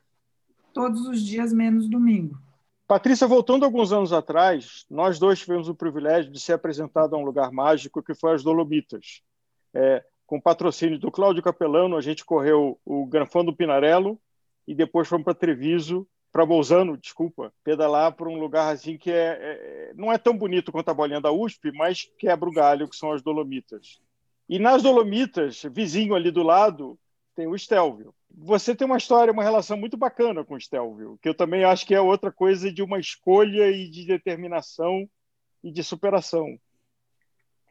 todos os dias, menos domingo.
Patrícia, voltando alguns anos atrás, nós dois tivemos o privilégio de ser apresentado a um lugar mágico que foi as Dolomitas. É, com patrocínio do Cláudio Capelano, a gente correu o Granfão do Pinarello e depois fomos para Treviso, para Bolzano, desculpa, pedalar para um lugar assim que é, é, não é tão bonito quanto a bolinha da USP, mas quebra o galho, que são as Dolomitas. E nas Dolomitas, vizinho ali do lado, tem o Stelvio. Você tem uma história, uma relação muito bacana com o Stelvio, que eu também acho que é outra coisa de uma escolha e de determinação e de superação.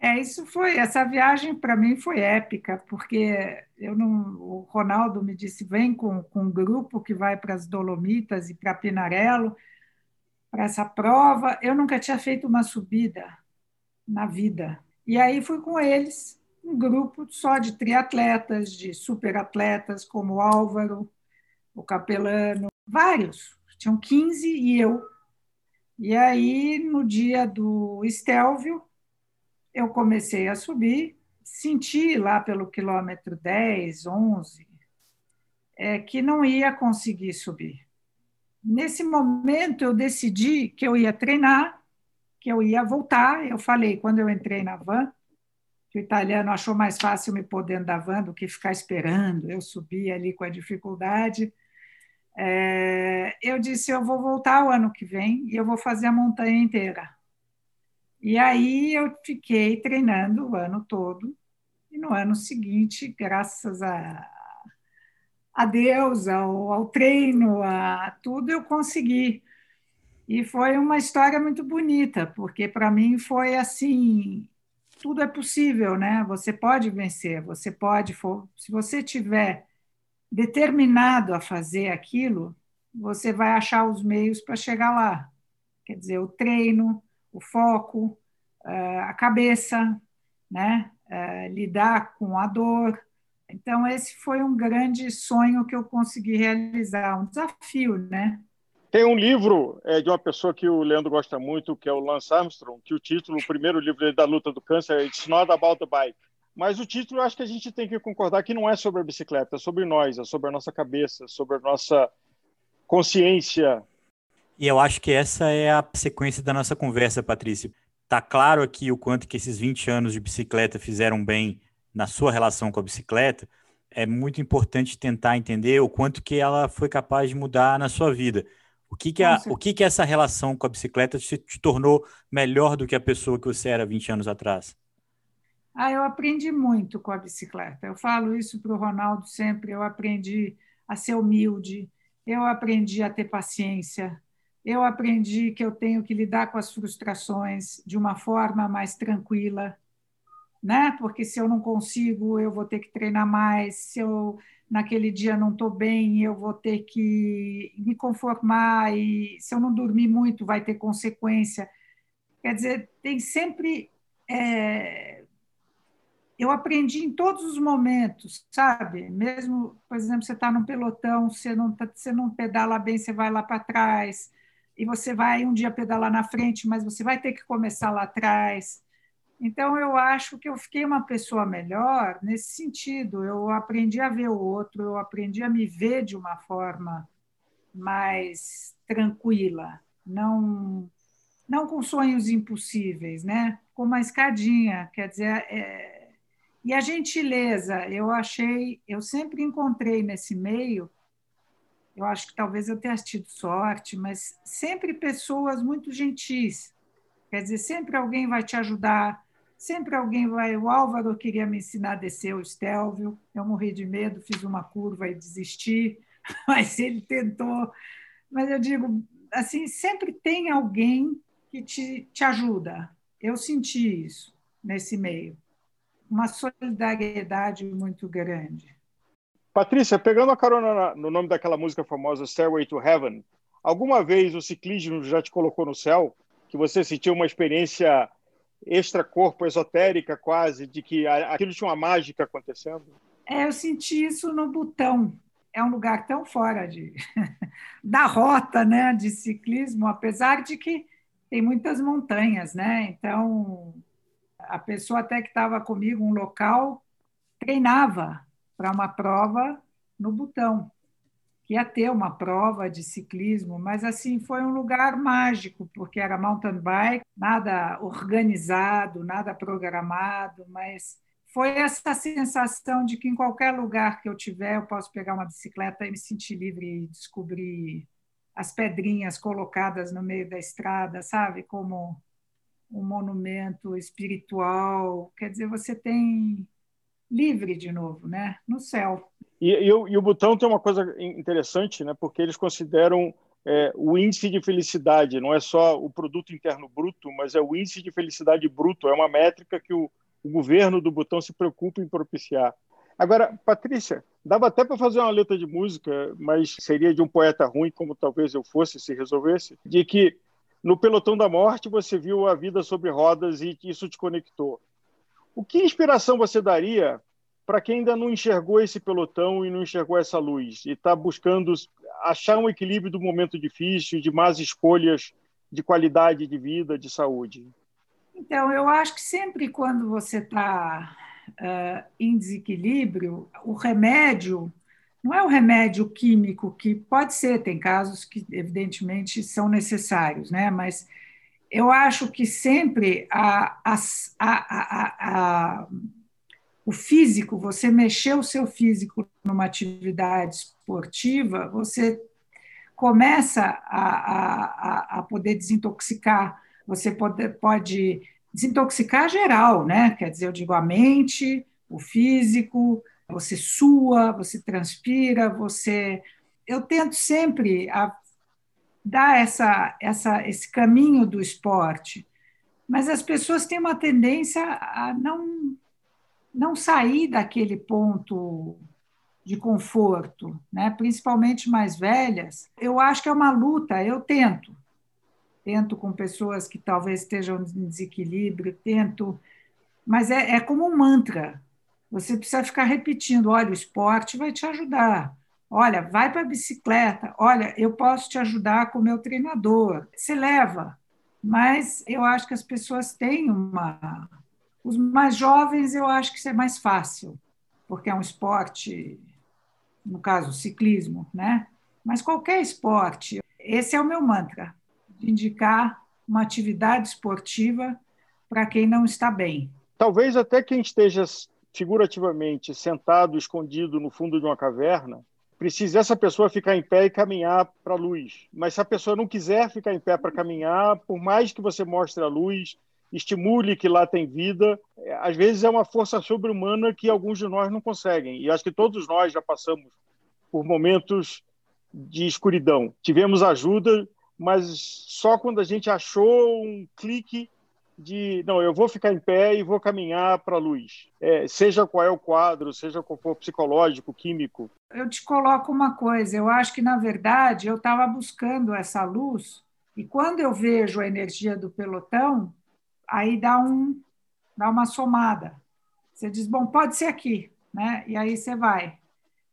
É, isso foi, essa viagem para mim foi épica, porque eu não, o Ronaldo me disse, vem com, com um grupo que vai para as Dolomitas e para Pinarello, para essa prova. Eu nunca tinha feito uma subida na vida. E aí fui com eles, um grupo só de triatletas, de superatletas, como o Álvaro, o Capelano, vários, tinham 15 e eu. E aí, no dia do Estelvio, eu comecei a subir, senti lá pelo quilômetro 10, 11, é, que não ia conseguir subir. Nesse momento, eu decidi que eu ia treinar, que eu ia voltar. Eu falei, quando eu entrei na van, que o italiano achou mais fácil me pôr dentro da van do que ficar esperando. Eu subi ali com a dificuldade. É, eu disse: eu vou voltar o ano que vem e eu vou fazer a montanha inteira. E aí eu fiquei treinando o ano todo. E no ano seguinte, graças a, a Deus, ao, ao treino, a tudo, eu consegui. E foi uma história muito bonita, porque para mim foi assim: tudo é possível, né? Você pode vencer, você pode, se você tiver determinado a fazer aquilo, você vai achar os meios para chegar lá. Quer dizer, o treino, o foco, eh, a cabeça, né? Eh, lidar com a dor. Então, esse foi um grande sonho que eu consegui realizar, um desafio, né?
Tem um livro é, de uma pessoa que o Leandro gosta muito, que é o Lance Armstrong, que o título, o primeiro livro dele da luta do câncer é It's Not About the Bike. Mas o título, eu acho que a gente tem que concordar que não é sobre a bicicleta, é sobre nós, é sobre a nossa cabeça, sobre a nossa consciência.
E eu acho que essa é a sequência da nossa conversa, Patrícia. Tá claro aqui o quanto que esses 20 anos de bicicleta fizeram bem na sua relação com a bicicleta. É muito importante tentar entender o quanto que ela foi capaz de mudar na sua vida. O que que, a, o que que essa relação com a bicicleta te, te tornou melhor do que a pessoa que você era 20 anos atrás?
Ah, eu aprendi muito com a bicicleta. Eu falo isso para o Ronaldo sempre. Eu aprendi a ser humilde, eu aprendi a ter paciência, eu aprendi que eu tenho que lidar com as frustrações de uma forma mais tranquila, né? Porque se eu não consigo, eu vou ter que treinar mais. Se eu naquele dia não estou bem, eu vou ter que me conformar, e se eu não dormir muito, vai ter consequência. Quer dizer, tem sempre. É... Eu aprendi em todos os momentos, sabe? Mesmo, por exemplo, você está num pelotão, você não, tá, você não pedala bem, você vai lá para trás, e você vai um dia pedalar na frente, mas você vai ter que começar lá atrás. Então, eu acho que eu fiquei uma pessoa melhor nesse sentido. Eu aprendi a ver o outro, eu aprendi a me ver de uma forma mais tranquila, não não com sonhos impossíveis, né? Com uma escadinha, quer dizer, é... e a gentileza, eu achei, eu sempre encontrei nesse meio, eu acho que talvez eu tenha tido sorte, mas sempre pessoas muito gentis, quer dizer, sempre alguém vai te ajudar, Sempre alguém vai. O Álvaro queria me ensinar a descer o Stelvio. Eu morri de medo, fiz uma curva e desisti, mas ele tentou. Mas eu digo, assim, sempre tem alguém que te, te ajuda. Eu senti isso nesse meio. Uma solidariedade muito grande.
Patrícia, pegando a carona no nome daquela música famosa Stairway to Heaven, alguma vez o ciclismo já te colocou no céu? Que você sentiu uma experiência extra-corpo, esotérica quase, de que aquilo tinha uma mágica acontecendo?
É, eu senti isso no Butão. É um lugar tão fora de, da rota né, de ciclismo, apesar de que tem muitas montanhas, né? Então, a pessoa até que estava comigo, um local, treinava para uma prova no Butão ia ter uma prova de ciclismo, mas assim foi um lugar mágico, porque era mountain bike, nada organizado, nada programado, mas foi essa sensação de que em qualquer lugar que eu tiver, eu posso pegar uma bicicleta e me sentir livre e descobrir as pedrinhas colocadas no meio da estrada, sabe? Como um monumento espiritual. Quer dizer, você tem livre de novo, né? No céu.
E, e, e, o Butão tem uma coisa interessante, né? porque eles consideram é, o índice de felicidade, não é só o produto interno bruto, mas é o índice de felicidade bruto, é uma métrica que o, o governo do Butão se preocupa em propiciar. Agora, Patrícia, dava até para fazer uma letra de música, mas seria de um poeta ruim, como talvez eu fosse se resolvesse, de que no pelotão da morte você viu a vida sobre rodas e isso te conectou. O que inspiração você daria para quem ainda não enxergou esse pelotão e não enxergou essa luz e está buscando achar um equilíbrio do momento difícil, de más escolhas de qualidade de vida, de saúde?
Então, eu acho que sempre quando você está uh, em desequilíbrio, o remédio não é o remédio químico que pode ser, tem casos que evidentemente são necessários, né? Mas eu acho que sempre a, a, o físico, você mexer o seu físico numa atividade esportiva, você começa a, a, a poder desintoxicar, você pode, pode desintoxicar geral, né? Quer dizer, eu digo a mente, o físico, você sua, você transpira, você. Eu tento sempre a, dar essa, essa, esse caminho do esporte, mas as pessoas têm uma tendência a não não sair daquele ponto de conforto, né? principalmente mais velhas, eu acho que é uma luta, eu tento. Tento com pessoas que talvez estejam em desequilíbrio, tento, mas é, é como um mantra. Você precisa ficar repetindo: olha, o esporte vai te ajudar. Olha, vai para a bicicleta. Olha, eu posso te ajudar com o meu treinador. Se leva. Mas eu acho que as pessoas têm uma, os mais jovens, eu acho que isso é mais fácil, porque é um esporte, no caso, ciclismo, né? Mas qualquer esporte, esse é o meu mantra, indicar uma atividade esportiva para quem não está bem.
Talvez até quem esteja figurativamente sentado, escondido no fundo de uma caverna, precise essa pessoa ficar em pé e caminhar para a luz. Mas se a pessoa não quiser ficar em pé para caminhar, por mais que você mostre a luz, estimule que lá tem vida. É, às vezes é uma força sobre-humana que alguns de nós não conseguem. E acho que todos nós já passamos por momentos de escuridão. Tivemos ajuda, mas só quando a gente achou um clique de não, eu vou ficar em pé e vou caminhar para a luz. É, seja qual é o quadro, seja qual for psicológico, químico.
Eu te coloco uma coisa, eu acho que, na verdade, eu estava buscando essa luz, e quando eu vejo a energia do pelotão, aí dá, um, dá uma somada. Você diz, bom, pode ser aqui, né? E aí você vai.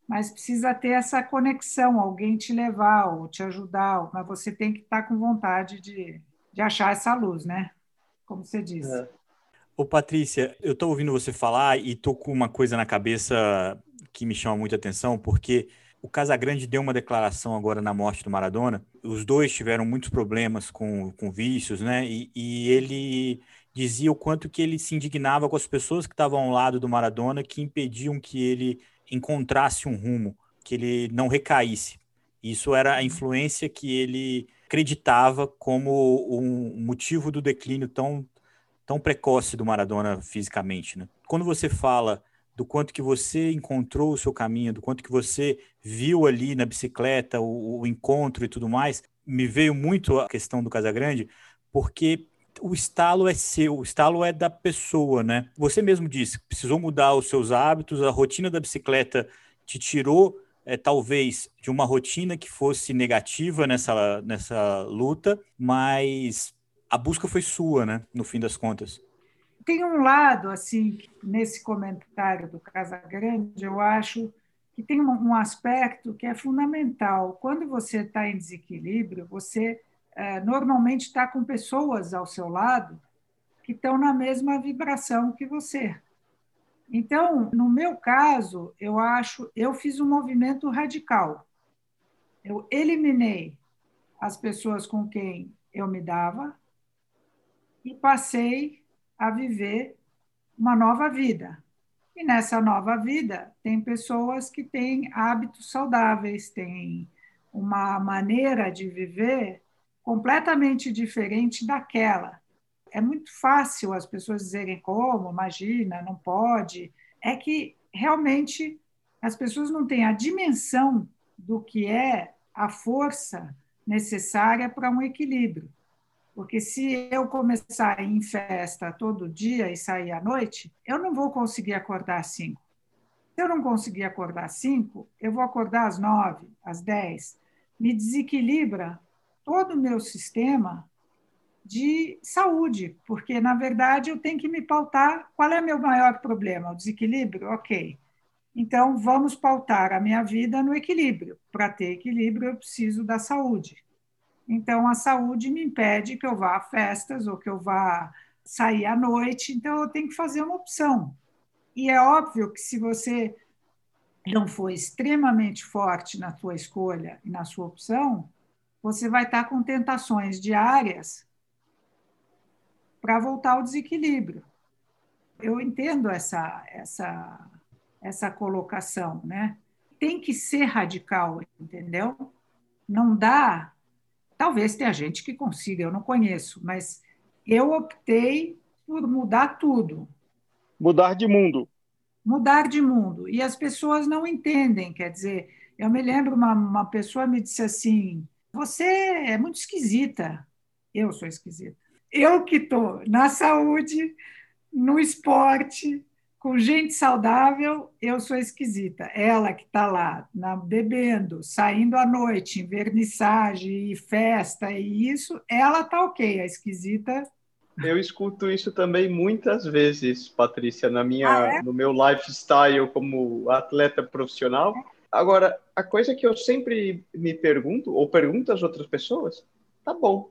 Mas precisa ter essa conexão, alguém te levar ou te ajudar, mas você tem que estar com vontade de, de achar essa luz, né? Como você disse. É.
Ô, Patrícia, eu estou ouvindo você falar e estou com uma coisa na cabeça que me chama muita atenção, porque o Casagrande deu uma declaração agora na morte do Maradona. Os dois tiveram muitos problemas com, com vícios, né? E, e ele dizia o quanto que ele se indignava com as pessoas que estavam ao lado do Maradona, que impediam que ele encontrasse um rumo, que ele não recaísse. Isso era a influência que ele acreditava como um motivo do declínio tão, tão precoce do Maradona fisicamente. Né? Quando você fala do quanto que você encontrou o seu caminho, do quanto que você viu ali na bicicleta o, o encontro e tudo mais, me veio muito a questão do Casagrande, porque o estalo é seu, o estalo é da pessoa, né? Você mesmo disse, precisou mudar os seus hábitos, a rotina da bicicleta te tirou, é, talvez, de uma rotina que fosse negativa nessa, nessa luta, mas a busca foi sua, né? No fim das contas.
tem um lado, assim, nesse comentário do Casagrande, eu acho que tem um aspecto que é fundamental. Quando você está em desequilíbrio, você é, normalmente está com pessoas ao seu lado que estão na mesma vibração que você. Então, no meu caso, eu acho, eu fiz um movimento radical. Eu eliminei as pessoas com quem eu me dava e passei a viver uma nova vida. E nessa nova vida, tem pessoas que têm hábitos saudáveis, têm uma maneira de viver completamente diferente daquela. É muito fácil as pessoas dizerem como, imagina, não pode. É que realmente as pessoas não têm a dimensão do que é a força necessária para um equilíbrio. Porque se eu começar em festa todo dia e sair à noite, eu não vou conseguir acordar às cinco. Se eu não conseguir acordar às cinco, eu vou acordar às nove, às dez. Me desequilibra todo o meu sistema de saúde, porque, na verdade, eu tenho que me pautar qual é meu maior problema? O desequilíbrio? Ok. Então, vamos pautar a minha vida no equilíbrio. Para ter equilíbrio, eu preciso da saúde. Então, a saúde me impede que eu vá a festas ou que eu vá sair à noite, então eu tenho que fazer uma opção. E é óbvio que se você não for extremamente forte na sua escolha e na sua opção, você vai estar com tentações diárias para voltar ao desequilíbrio. Eu entendo essa, essa, essa colocação, né? Tem que ser radical, entendeu? Não dá Talvez tenha gente que consiga, eu não conheço, mas eu optei por mudar tudo.
Mudar de mundo.
Mudar de mundo. E as pessoas não entendem, quer dizer, eu me lembro, uma, uma pessoa me disse assim: você é muito esquisita. Eu sou esquisita. Eu que estou na saúde, no esporte, com gente saudável, eu sou esquisita. Ela que está lá na, bebendo, saindo à noite, em vernissagem e festa e isso, ela está ok. A esquisita.
Eu escuto isso também muitas vezes, Patrícia, na minha, ah, é? no meu lifestyle como atleta profissional. Agora, a coisa que eu sempre me pergunto, ou pergunto às outras pessoas, tá bom,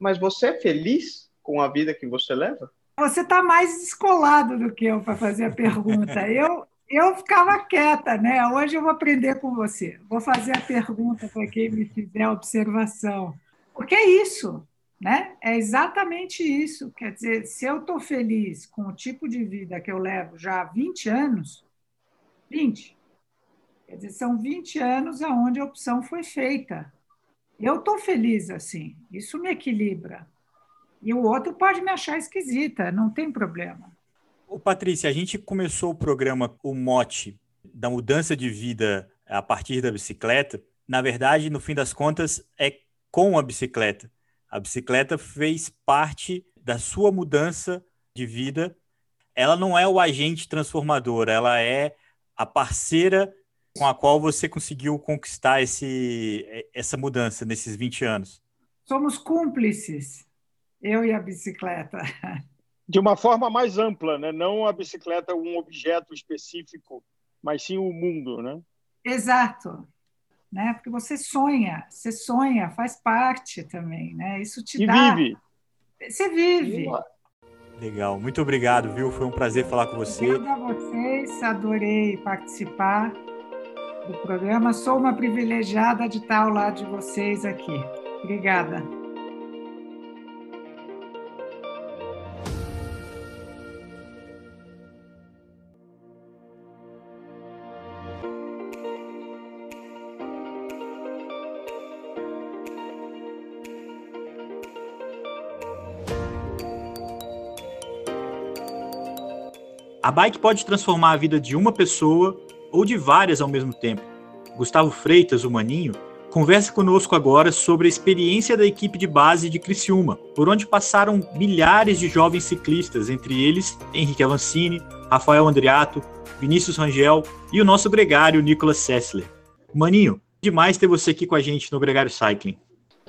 mas você é feliz com a vida que você leva?
Você está mais descolado do que eu para fazer a pergunta. Eu, eu ficava quieta, né? Hoje eu vou aprender com você. Vou fazer a pergunta para quem me fizer a observação. Porque é isso, né? É exatamente isso. Quer dizer, se eu estou feliz com o tipo de vida que eu levo já há 20 anos, 20, quer dizer, são 20 anos aonde a opção foi feita. Eu estou feliz assim, isso me equilibra. E o outro pode me achar esquisita, não tem problema.
Ô, Patrícia, a gente começou o programa o mote da mudança de vida a partir da bicicleta. Na verdade, no fim das contas, é com a bicicleta. A bicicleta fez parte da sua mudança de vida. Ela não é o agente transformador, ela é a parceira com a qual você conseguiu conquistar esse, essa mudança nesses 20 anos.
Somos cúmplices eu e a bicicleta.
De uma forma mais ampla, né? não a bicicleta um objeto específico, mas sim o mundo, né?
Exato. Né? Porque você sonha, você sonha, faz parte também, né? Isso te
e
dá.
vive.
Você vive.
Legal, muito obrigado, viu? Foi um prazer falar com você.
Obrigada a vocês, adorei participar do programa. Sou uma privilegiada de estar ao lado de vocês aqui. Obrigada.
A bike pode transformar a vida de uma pessoa ou de várias ao mesmo tempo. Gustavo Freitas, o Maninho, conversa conosco agora sobre a experiência da equipe de base de Criciúma, por onde passaram milhares de jovens ciclistas, entre eles Henrique Avancini, Rafael Andriato, Vinícius Rangel e o nosso gregário Nicolas Sessler. Maninho, demais ter você aqui com a gente no Gregário Cycling.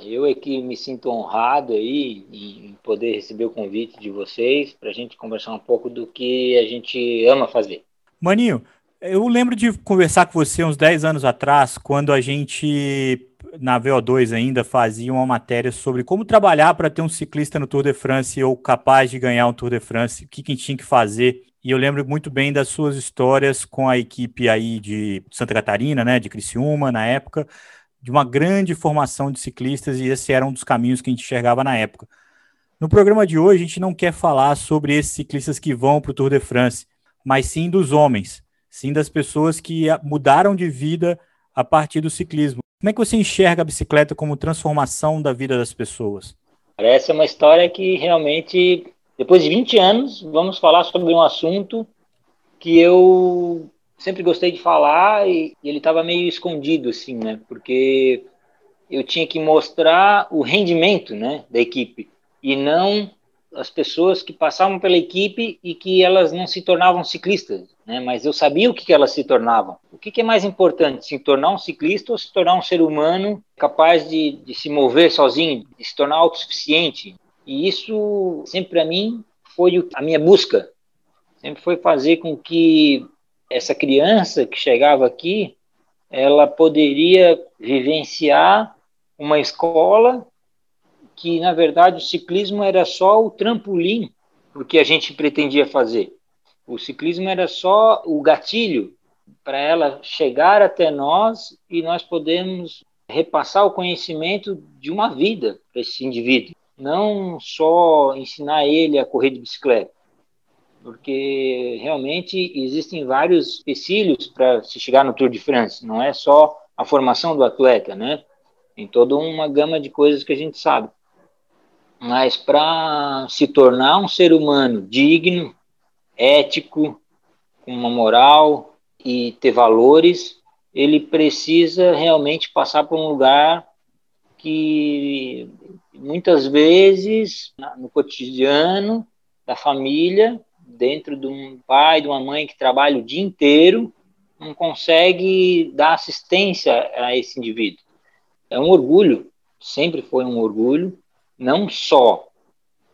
Eu é que me sinto honrado aí em poder receber o convite de vocês para a gente conversar um pouco do que a gente ama fazer.
Maninho, eu lembro de conversar com você uns 10 anos atrás, quando a gente, na VO2 ainda, fazia uma matéria sobre como trabalhar para ter um ciclista no Tour de France ou capaz de ganhar um Tour de France, o que, que tinha que fazer. E eu lembro muito bem das suas histórias com a equipe aí de Santa Catarina, né, de Criciúma, na época, de uma grande formação de ciclistas, e esse era um dos caminhos que a gente enxergava na época. No programa de hoje, a gente não quer falar sobre esses ciclistas que vão para o Tour de France, mas sim dos homens sim das pessoas que mudaram de vida a partir do ciclismo. Como é que você enxerga a bicicleta como transformação da vida das pessoas?
Essa é uma história que realmente, depois de 20 anos, vamos falar sobre um assunto que eu sempre gostei de falar e, ele estava meio escondido, assim, né? Porque eu tinha que mostrar o rendimento, né, da equipe e não as pessoas que passavam pela equipe e que elas não se tornavam ciclistas, né? Mas eu sabia o que, que elas se tornavam. O que, que, é mais importante, se tornar um ciclista ou se tornar um ser humano capaz de, de se mover sozinho, de se tornar autossuficiente? E isso sempre para mim foi a minha busca. Sempre foi fazer com que essa criança que chegava aqui, ela poderia vivenciar uma escola que, na verdade, o ciclismo era só o trampolim do que a gente pretendia fazer. O ciclismo era só o gatilho para ela chegar até nós e nós podemos repassar o conhecimento de uma vida para esse indivíduo, não só ensinar ele a correr de bicicleta, porque realmente existem vários empecilhos para se chegar no Tour de France, não é só a formação do atleta, né? Tem toda uma gama de coisas que a gente sabe mas para se tornar um ser humano digno, ético, com uma moral e ter valores, ele precisa realmente passar por um lugar que muitas vezes no cotidiano da família, dentro de um pai, de uma mãe que trabalha o dia inteiro, não consegue dar assistência a esse indivíduo. É um orgulho, sempre foi um orgulho, não só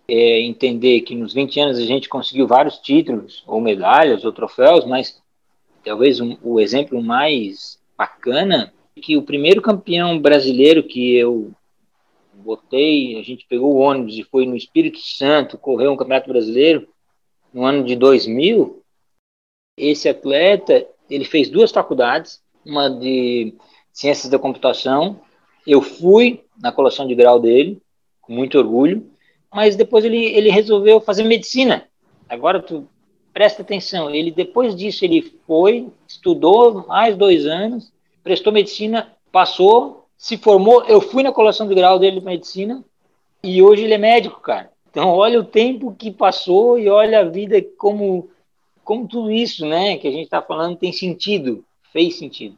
é, entender que nos 20 anos a gente conseguiu vários títulos, ou medalhas, ou troféus, mas talvez um, o exemplo mais bacana é que o primeiro campeão brasileiro que eu botei, a gente pegou o ônibus e foi no Espírito Santo, correu um campeonato brasileiro no ano de 2000. Esse atleta, ele fez duas faculdades, uma de ciências da computação. Eu fui na colação de grau dele com muito orgulho, mas depois ele, ele resolveu fazer medicina. Agora tu presta atenção, ele depois disso ele foi, estudou mais dois anos, prestou medicina, passou, se formou, eu fui na colação de grau dele de medicina e hoje ele é médico, cara. Então olha o tempo que passou e olha a vida como como tudo isso, né, que a gente está falando tem sentido, fez sentido.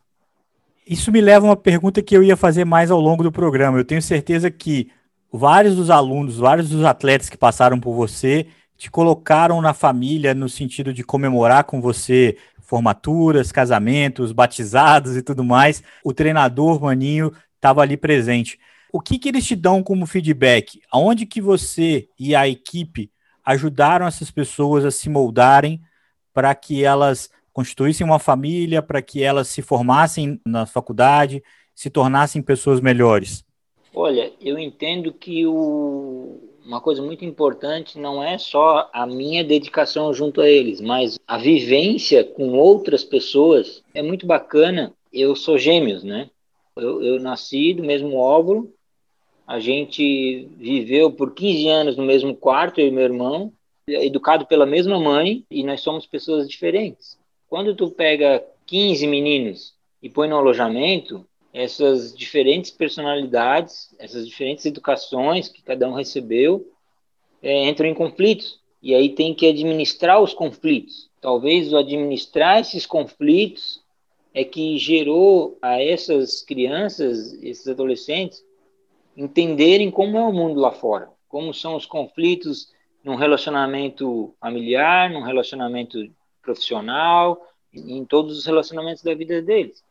Isso me leva a uma pergunta que eu ia fazer mais ao longo do programa. Eu tenho certeza que vários dos alunos, vários dos atletas que passaram por você te colocaram na família no sentido de comemorar com você formaturas, casamentos, batizados e tudo mais. O treinador Maninho estava ali presente. O que, que eles te dão como feedback? Aonde que você e a equipe ajudaram essas pessoas a se moldarem para que elas constituíssem uma família, para que elas se formassem na faculdade, se tornassem pessoas melhores?
Olha, eu entendo que o, uma coisa muito importante não é só a minha dedicação junto a eles, mas a vivência com outras pessoas é muito bacana. Eu sou gêmeos, né? Eu, eu nasci do mesmo óvulo, a gente viveu por 15 anos no mesmo quarto, eu e meu irmão, educado pela mesma mãe, e nós somos pessoas diferentes. Quando tu pega 15 meninos e põe no alojamento, essas diferentes personalidades, essas diferentes educações que cada um recebeu, é, entram em conflitos. E aí tem que administrar os conflitos. Talvez o administrar esses conflitos é que gerou a essas crianças, esses adolescentes, entenderem como é o mundo lá fora, como são os conflitos num relacionamento familiar, num relacionamento profissional, em todos os relacionamentos da vida deles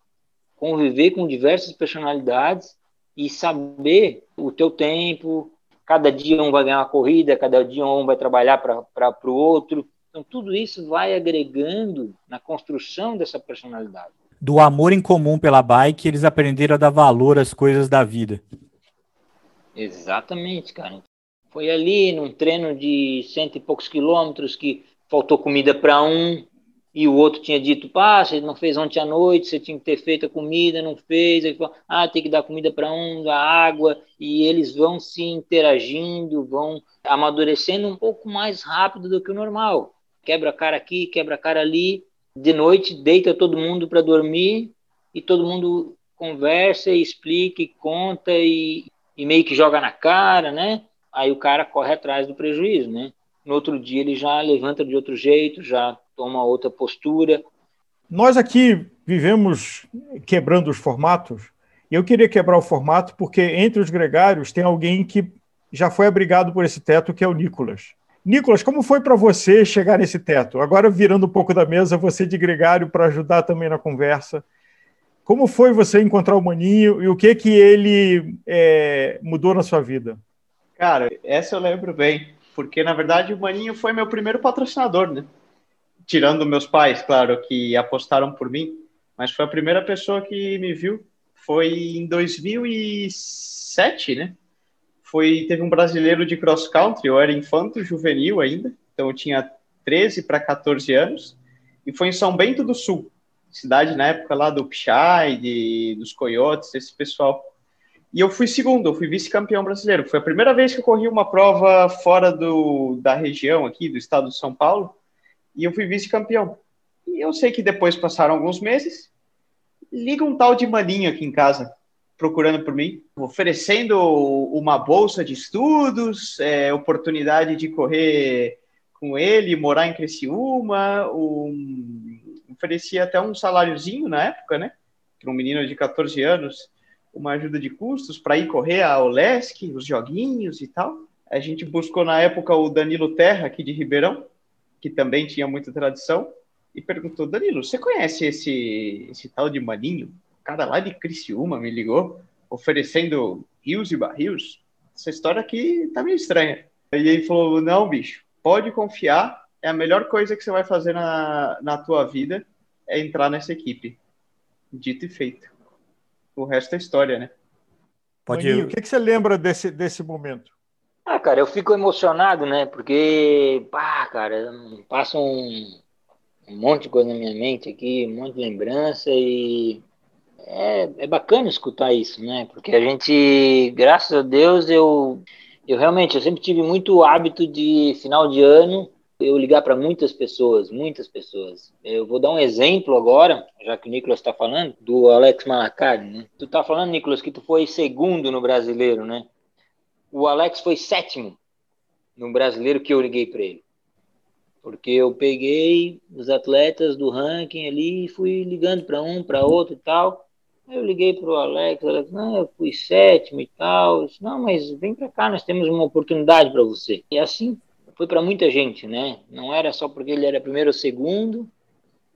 conviver com diversas personalidades e saber o teu tempo. Cada dia um vai ganhar uma corrida, cada dia um vai trabalhar para o outro. Então, tudo isso vai agregando na construção dessa personalidade.
Do amor em comum pela bike, eles aprenderam a dar valor às coisas da vida.
Exatamente, cara. Foi ali num treino de cento e poucos quilômetros que faltou comida para um, e o outro tinha dito, pá, você não fez ontem à noite, você tinha que ter feito a comida, não fez, aí falou, ah, tem que dar comida para um, a água, e eles vão se interagindo, vão amadurecendo um pouco mais rápido do que o normal. Quebra cara aqui, quebra cara ali, de noite deita todo mundo para dormir e todo mundo conversa e explica e conta e, e meio que joga na cara, né? Aí o cara corre atrás do prejuízo, né? No outro dia ele já levanta de outro jeito, já toma outra postura.
Nós aqui vivemos quebrando os formatos, e eu queria quebrar o formato porque entre os gregários tem alguém que já foi abrigado por esse teto, que é o Nicolas. Nicolas, como foi para você chegar nesse teto? Agora, virando um pouco da mesa, você de gregário para ajudar também na conversa. Como foi você encontrar o Maninho e o que que ele é, mudou na sua vida?
Cara, essa eu lembro bem, porque na verdade o Maninho foi meu primeiro patrocinador, né? Tirando meus pais, claro, que apostaram por mim, mas foi a primeira pessoa que me viu. Foi em 2007, né? Foi, teve um brasileiro de cross country, eu era infanto juvenil ainda, então eu tinha 13 para 14 anos, e foi em São Bento do Sul, cidade na época lá do Pichai, de, dos Coyotes, esse pessoal. E eu fui segundo, eu fui vice-campeão brasileiro. Foi a primeira vez que eu corri uma prova fora do, da região aqui, do estado de São Paulo, e eu fui vice-campeão. E eu sei que depois passaram alguns meses, liga um tal de maninho aqui em casa, procurando por mim, oferecendo uma bolsa de estudos, é, oportunidade de correr com ele, morar em Criciúma, um, oferecia até um saláriozinho na época, né? Para um menino de 14 anos, uma ajuda de custos para ir correr a Olesk, os joguinhos e tal. A gente buscou na época o Danilo Terra, aqui de Ribeirão, que também tinha muita tradição, e perguntou: Danilo, você conhece esse, esse tal de Maninho? O cara lá de Criciúma me ligou, oferecendo rios e barris. Essa história aqui tá meio estranha. E ele falou: Não, bicho, pode confiar, é a melhor coisa que você vai fazer na, na tua vida é entrar nessa equipe. Dito e feito. O resto é história, né?
Pode Maninho, o que, que você lembra desse, desse momento?
Ah, cara, eu fico emocionado, né? Porque, pá, cara, passa um, um monte de coisa na minha mente aqui, um monte de lembrança e é, é bacana escutar isso, né? Porque a gente, graças a Deus, eu, eu realmente, eu sempre tive muito hábito de final de ano eu ligar para muitas pessoas, muitas pessoas. Eu vou dar um exemplo agora, já que o Nicolas está falando, do Alex Malacari, né? Tu tá falando, Nicolas, que tu foi segundo no brasileiro, né? O Alex foi sétimo no brasileiro que eu liguei para ele. Porque eu peguei os atletas do ranking ali e fui ligando para um, para outro e tal. Eu liguei para o Alex, Alex, não, eu fui sétimo e tal. disse, não, mas vem para cá, nós temos uma oportunidade para você. E assim foi para muita gente, né? Não era só porque ele era primeiro ou segundo,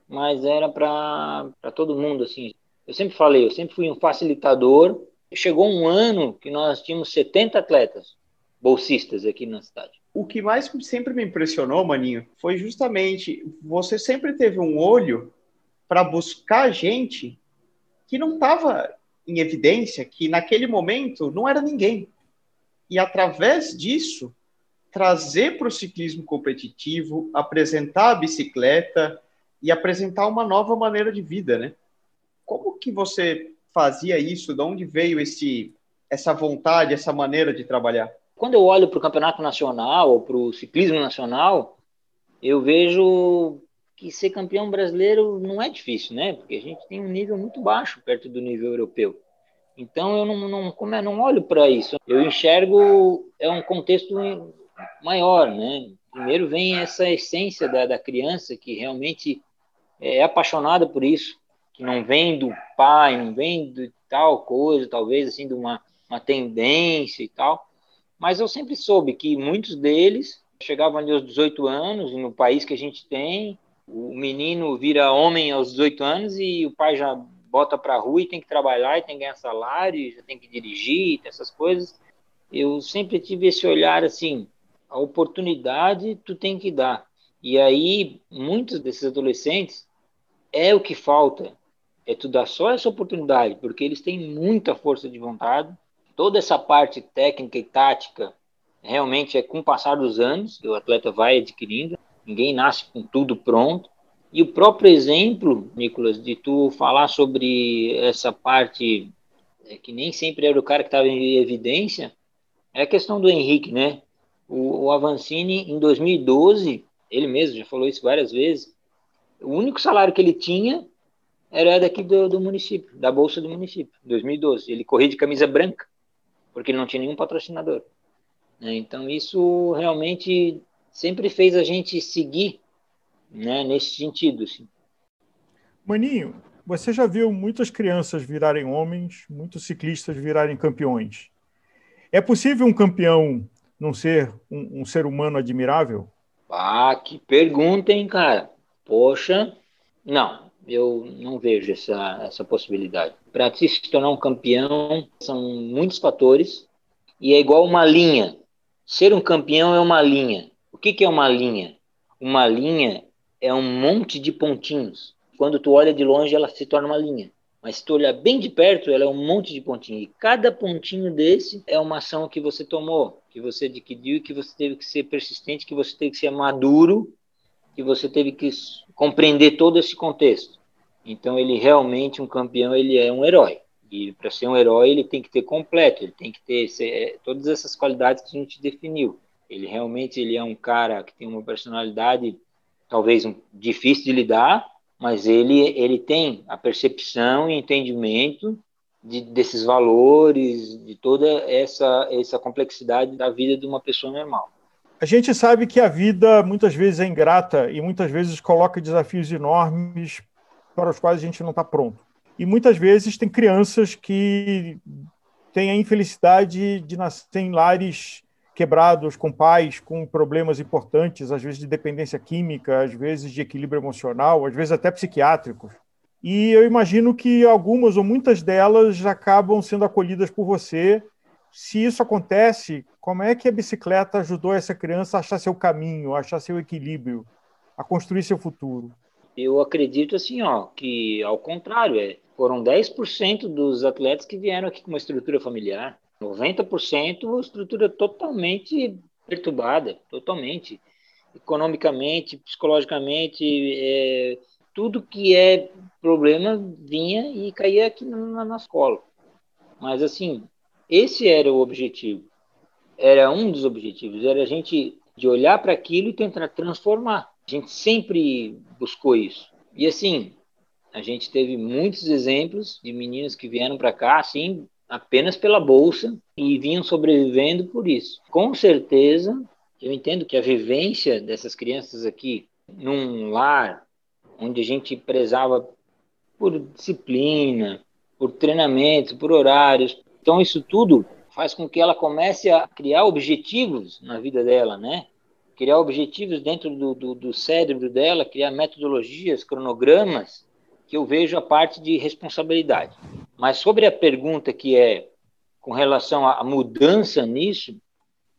mas era para todo mundo, assim. Eu sempre falei, eu sempre fui um facilitador chegou um ano que nós tínhamos 70 atletas bolsistas aqui na cidade.
O que mais sempre me impressionou, Maninho, foi justamente você sempre teve um olho para buscar gente que não estava em evidência, que naquele momento não era ninguém. E através disso, trazer para o ciclismo competitivo, apresentar a bicicleta e apresentar uma nova maneira de vida, né? Como que você fazia isso? De onde veio esse, essa vontade, essa maneira de trabalhar?
Quando eu olho para o campeonato nacional para o ciclismo nacional, eu vejo que ser campeão brasileiro não é difícil, né? Porque a gente tem um nível muito baixo perto do nível europeu. Então eu não, não, como é, não olho para isso. Eu enxergo é um contexto maior, né? Primeiro vem essa essência da, da criança que realmente é apaixonada por isso que não vem do pai, não vem de tal coisa, talvez assim, de uma, uma tendência e tal. Mas eu sempre soube que muitos deles chegavam ali aos 18 anos, no país que a gente tem, o menino vira homem aos 18 anos e o pai já bota para a rua e tem que trabalhar e tem que ganhar salário, já tem que dirigir, essas coisas. Eu sempre tive esse olhar assim, a oportunidade tu tem que dar. E aí, muitos desses adolescentes, é o que falta, é tu dar só essa oportunidade, porque eles têm muita força de vontade, toda essa parte técnica e tática realmente é com o passar dos anos, que o atleta vai adquirindo, ninguém nasce com tudo pronto, e o próprio exemplo, Nicolas, de tu falar sobre essa parte é, que nem sempre era o cara que estava em evidência, é a questão do Henrique, né? O, o Avancini, em 2012, ele mesmo já falou isso várias vezes, o único salário que ele tinha era daqui do, do município, da bolsa do município, 2012. Ele corria de camisa branca, porque ele não tinha nenhum patrocinador. Né? Então, isso realmente sempre fez a gente seguir né, nesse sentido. Assim.
Maninho, você já viu muitas crianças virarem homens, muitos ciclistas virarem campeões. É possível um campeão não ser um, um ser humano admirável?
Ah, que pergunta, hein, cara? Poxa, não, eu não vejo essa, essa possibilidade. Para se tornar um campeão, são muitos fatores, e é igual uma linha. Ser um campeão é uma linha. O que, que é uma linha? Uma linha é um monte de pontinhos. Quando tu olha de longe, ela se torna uma linha. Mas se tu olhar bem de perto, ela é um monte de pontinhos. E cada pontinho desse é uma ação que você tomou, que você adquiriu, que você teve que ser persistente, que você teve que ser maduro, que você teve que compreender todo esse contexto. Então, ele realmente, um campeão, ele é um herói. E para ser um herói, ele tem que ter completo, ele tem que ter é, todas essas qualidades que a gente definiu. Ele realmente ele é um cara que tem uma personalidade talvez um, difícil de lidar, mas ele, ele tem a percepção e entendimento de, desses valores, de toda essa, essa complexidade da vida de uma pessoa normal.
A gente sabe que a vida muitas vezes é ingrata e muitas vezes coloca desafios enormes para os quais a gente não está pronto. E muitas vezes tem crianças que têm a infelicidade de nascer em lares quebrados, com pais com problemas importantes, às vezes de dependência química, às vezes de equilíbrio emocional, às vezes até psiquiátricos. E eu imagino que algumas ou muitas delas acabam sendo acolhidas por você. Se isso acontece, como é que a bicicleta ajudou essa criança a achar seu caminho, a achar seu equilíbrio, a construir seu futuro?
Eu acredito assim, ó, que ao contrário, é, foram 10% dos atletas que vieram aqui com uma estrutura familiar. 90% estrutura totalmente perturbada, totalmente. Economicamente, psicologicamente, é, tudo que é problema vinha e caía aqui na, na escola. Mas, assim, esse era o objetivo. Era um dos objetivos, era a gente de olhar para aquilo e tentar transformar. A gente sempre buscou isso. E, assim, a gente teve muitos exemplos de meninos que vieram para cá, assim, apenas pela bolsa e vinham sobrevivendo por isso. Com certeza, eu entendo que a vivência dessas crianças aqui num lar onde a gente prezava por disciplina, por treinamento, por horários. Então isso tudo faz com que ela comece a criar objetivos na vida dela, né? Criar objetivos dentro do, do, do cérebro dela, criar metodologias, cronogramas, que eu vejo a parte de responsabilidade. Mas sobre a pergunta que é com relação à mudança nisso,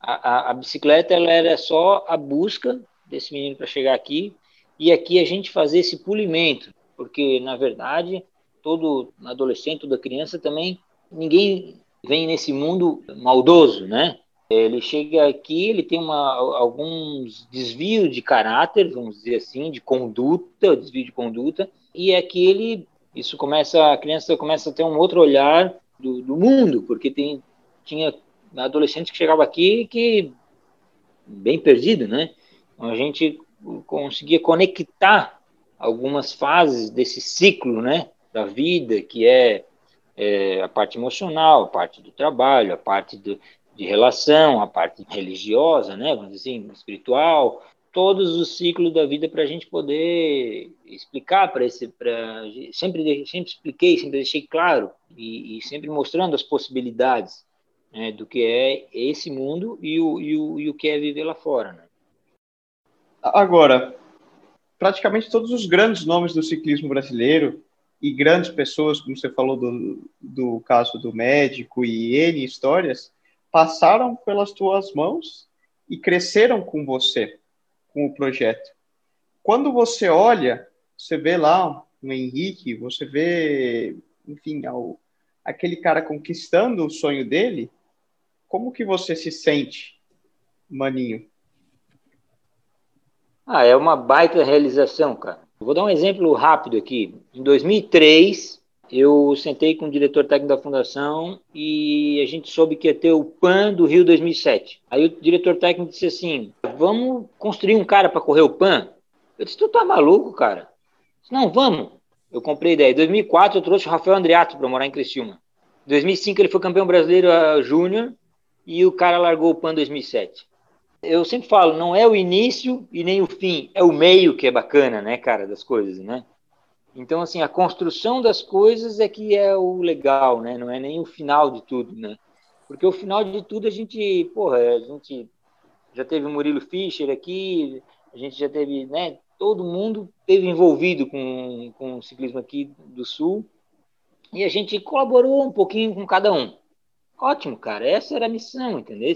a, a, a bicicleta ela era só a busca desse menino para chegar aqui e aqui a gente fazer esse polimento, porque na verdade todo adolescente, toda criança também ninguém vem nesse mundo maldoso, né? Ele chega aqui, ele tem uma, alguns desvios de caráter, vamos dizer assim, de conduta, desvio de conduta, e aqui ele isso começa, a criança começa a ter um outro olhar do, do mundo, porque tem, tinha adolescentes que chegavam aqui que bem perdido, né? Então, a gente conseguia conectar algumas fases desse ciclo, né, da vida, que é, é a parte emocional, a parte do trabalho, a parte do, de relação, a parte religiosa, né, vamos dizer assim, espiritual, todos os ciclos da vida para a gente poder explicar para esse, para sempre sempre expliquei, sempre deixei claro e, e sempre mostrando as possibilidades né, do que é esse mundo e o, e o, e o que é viver lá fora. Né?
Agora, praticamente todos os grandes nomes do ciclismo brasileiro e grandes pessoas, como você falou do, do caso do médico e N histórias, passaram pelas tuas mãos e cresceram com você, com o projeto. Quando você olha, você vê lá o Henrique, você vê, enfim, ao, aquele cara conquistando o sonho dele, como que você se sente, maninho?
Ah, é uma baita realização, cara. Vou dar um exemplo rápido aqui. Em 2003, eu sentei com o diretor técnico da fundação e a gente soube que ia ter o PAN do Rio 2007. Aí o diretor técnico disse assim: Vamos construir um cara para correr o PAN? Eu disse: Tu tá maluco, cara? Disse, Não, vamos. Eu comprei ideia. Em 2004, eu trouxe o Rafael Andreato para morar em Criciúma. Em 2005, ele foi campeão brasileiro júnior e o cara largou o PAN em 2007 eu sempre falo, não é o início e nem o fim, é o meio que é bacana, né, cara, das coisas, né? Então, assim, a construção das coisas é que é o legal, né? Não é nem o final de tudo, né? Porque o final de tudo a gente, porra, a gente já teve o Murilo Fischer aqui, a gente já teve, né? Todo mundo teve envolvido com, com o ciclismo aqui do Sul e a gente colaborou um pouquinho com cada um. Ótimo, cara, essa era a missão, entendeu?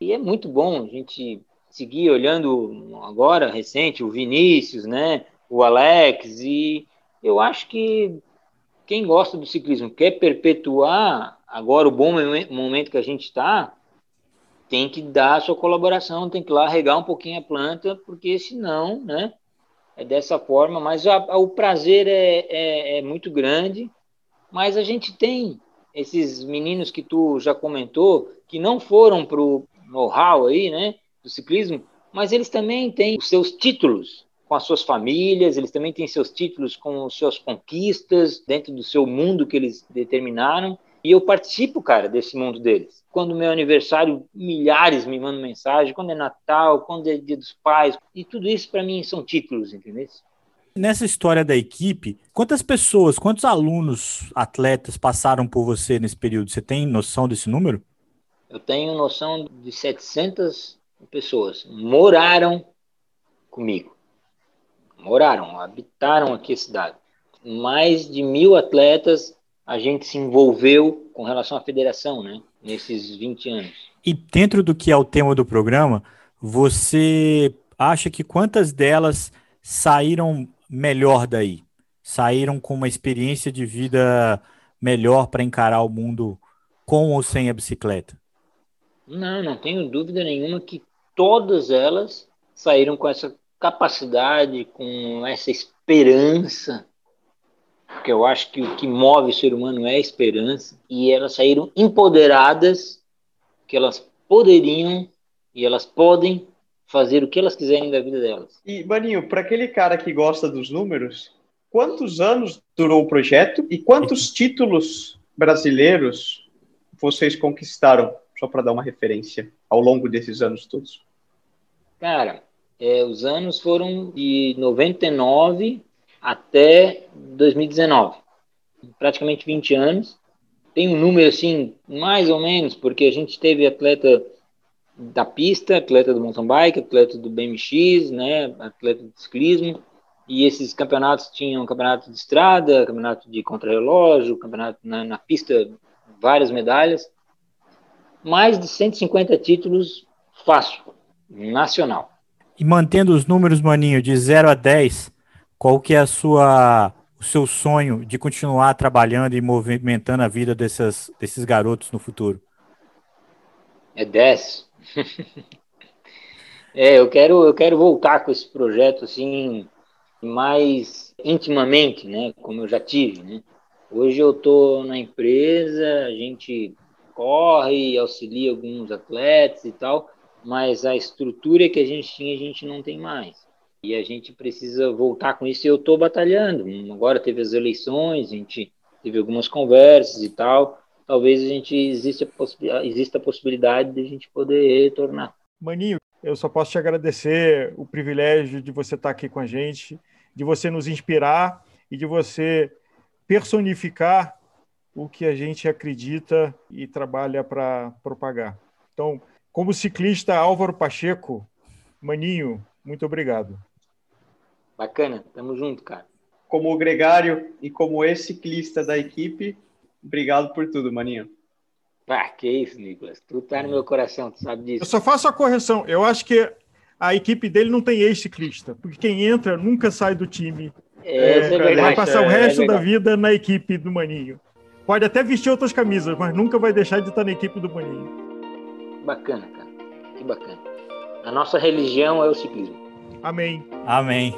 E é muito bom a gente seguir olhando agora, recente, o Vinícius, né? O Alex, e eu acho que quem gosta do ciclismo quer perpetuar agora o bom momento que a gente está, tem que dar a sua colaboração, tem que ir lá regar um pouquinho a planta, porque senão, né? É dessa forma, mas a, a, o prazer é, é, é muito grande, mas a gente tem esses meninos que tu já comentou, que não foram know-how aí, né, do ciclismo, mas eles também têm os seus títulos com as suas famílias, eles também têm seus títulos com as suas conquistas dentro do seu mundo que eles determinaram. E eu participo, cara, desse mundo deles. Quando meu aniversário, milhares me mandam mensagem, quando é Natal, quando é Dia dos Pais, e tudo isso para mim são títulos, entendeu?
Nessa história da equipe, quantas pessoas, quantos alunos, atletas passaram por você nesse período? Você tem noção desse número?
Eu tenho noção de 700 pessoas moraram comigo. Moraram, habitaram aqui a cidade. Mais de mil atletas a gente se envolveu com relação à federação, né? Nesses 20 anos.
E dentro do que é o tema do programa, você acha que quantas delas saíram melhor daí? Saíram com uma experiência de vida melhor para encarar o mundo com ou sem a bicicleta?
Não, não tenho dúvida nenhuma que todas elas saíram com essa capacidade, com essa esperança, porque eu acho que o que move o ser humano é a esperança, e elas saíram empoderadas, que elas poderiam e elas podem fazer o que elas quiserem da vida delas.
E, Baninho, para aquele cara que gosta dos números, quantos anos durou o projeto e quantos títulos brasileiros vocês conquistaram? Só para dar uma referência ao longo desses anos todos?
Cara, é, os anos foram de 99 até 2019, praticamente 20 anos. Tem um número assim, mais ou menos, porque a gente teve atleta da pista, atleta do mountain bike, atleta do BMX, né, atleta de ciclismo, e esses campeonatos tinham campeonato de estrada, campeonato de contrarrelógio, campeonato na, na pista, várias medalhas mais de 150 títulos fácil, nacional.
E mantendo os números, Maninho, de 0 a 10, qual que é a sua, o seu sonho de continuar trabalhando e movimentando a vida dessas, desses garotos no futuro?
É 10. é, eu quero, eu quero voltar com esse projeto assim mais intimamente, né, como eu já tive, né? Hoje eu estou na empresa, a gente corre, auxilia alguns atletas e tal, mas a estrutura que a gente tinha, a gente não tem mais. E a gente precisa voltar com isso e eu estou batalhando. Agora teve as eleições, a gente teve algumas conversas e tal. Talvez a gente exista, exista a possibilidade de a gente poder retornar.
Maninho, eu só posso te agradecer o privilégio de você estar aqui com a gente, de você nos inspirar e de você personificar o que a gente acredita e trabalha para propagar. Então, como ciclista Álvaro Pacheco, Maninho, muito obrigado.
Bacana, tamo junto, cara.
como gregário e como ex-ciclista da equipe, obrigado por tudo, maninho.
Ah, que isso, Nicolas. Tu tá no meu coração, tu sabe disso.
Eu só faço a correção. Eu acho que a equipe dele não tem ex-ciclista, porque quem entra nunca sai do time.
É, é verdade,
vai passar
é,
o resto
é
da vida na equipe do Maninho. Pode até vestir outras camisas, mas nunca vai deixar de estar na equipe do Maninho.
Bacana, cara. Que bacana. A nossa religião é o ciclismo.
Amém.
Amém.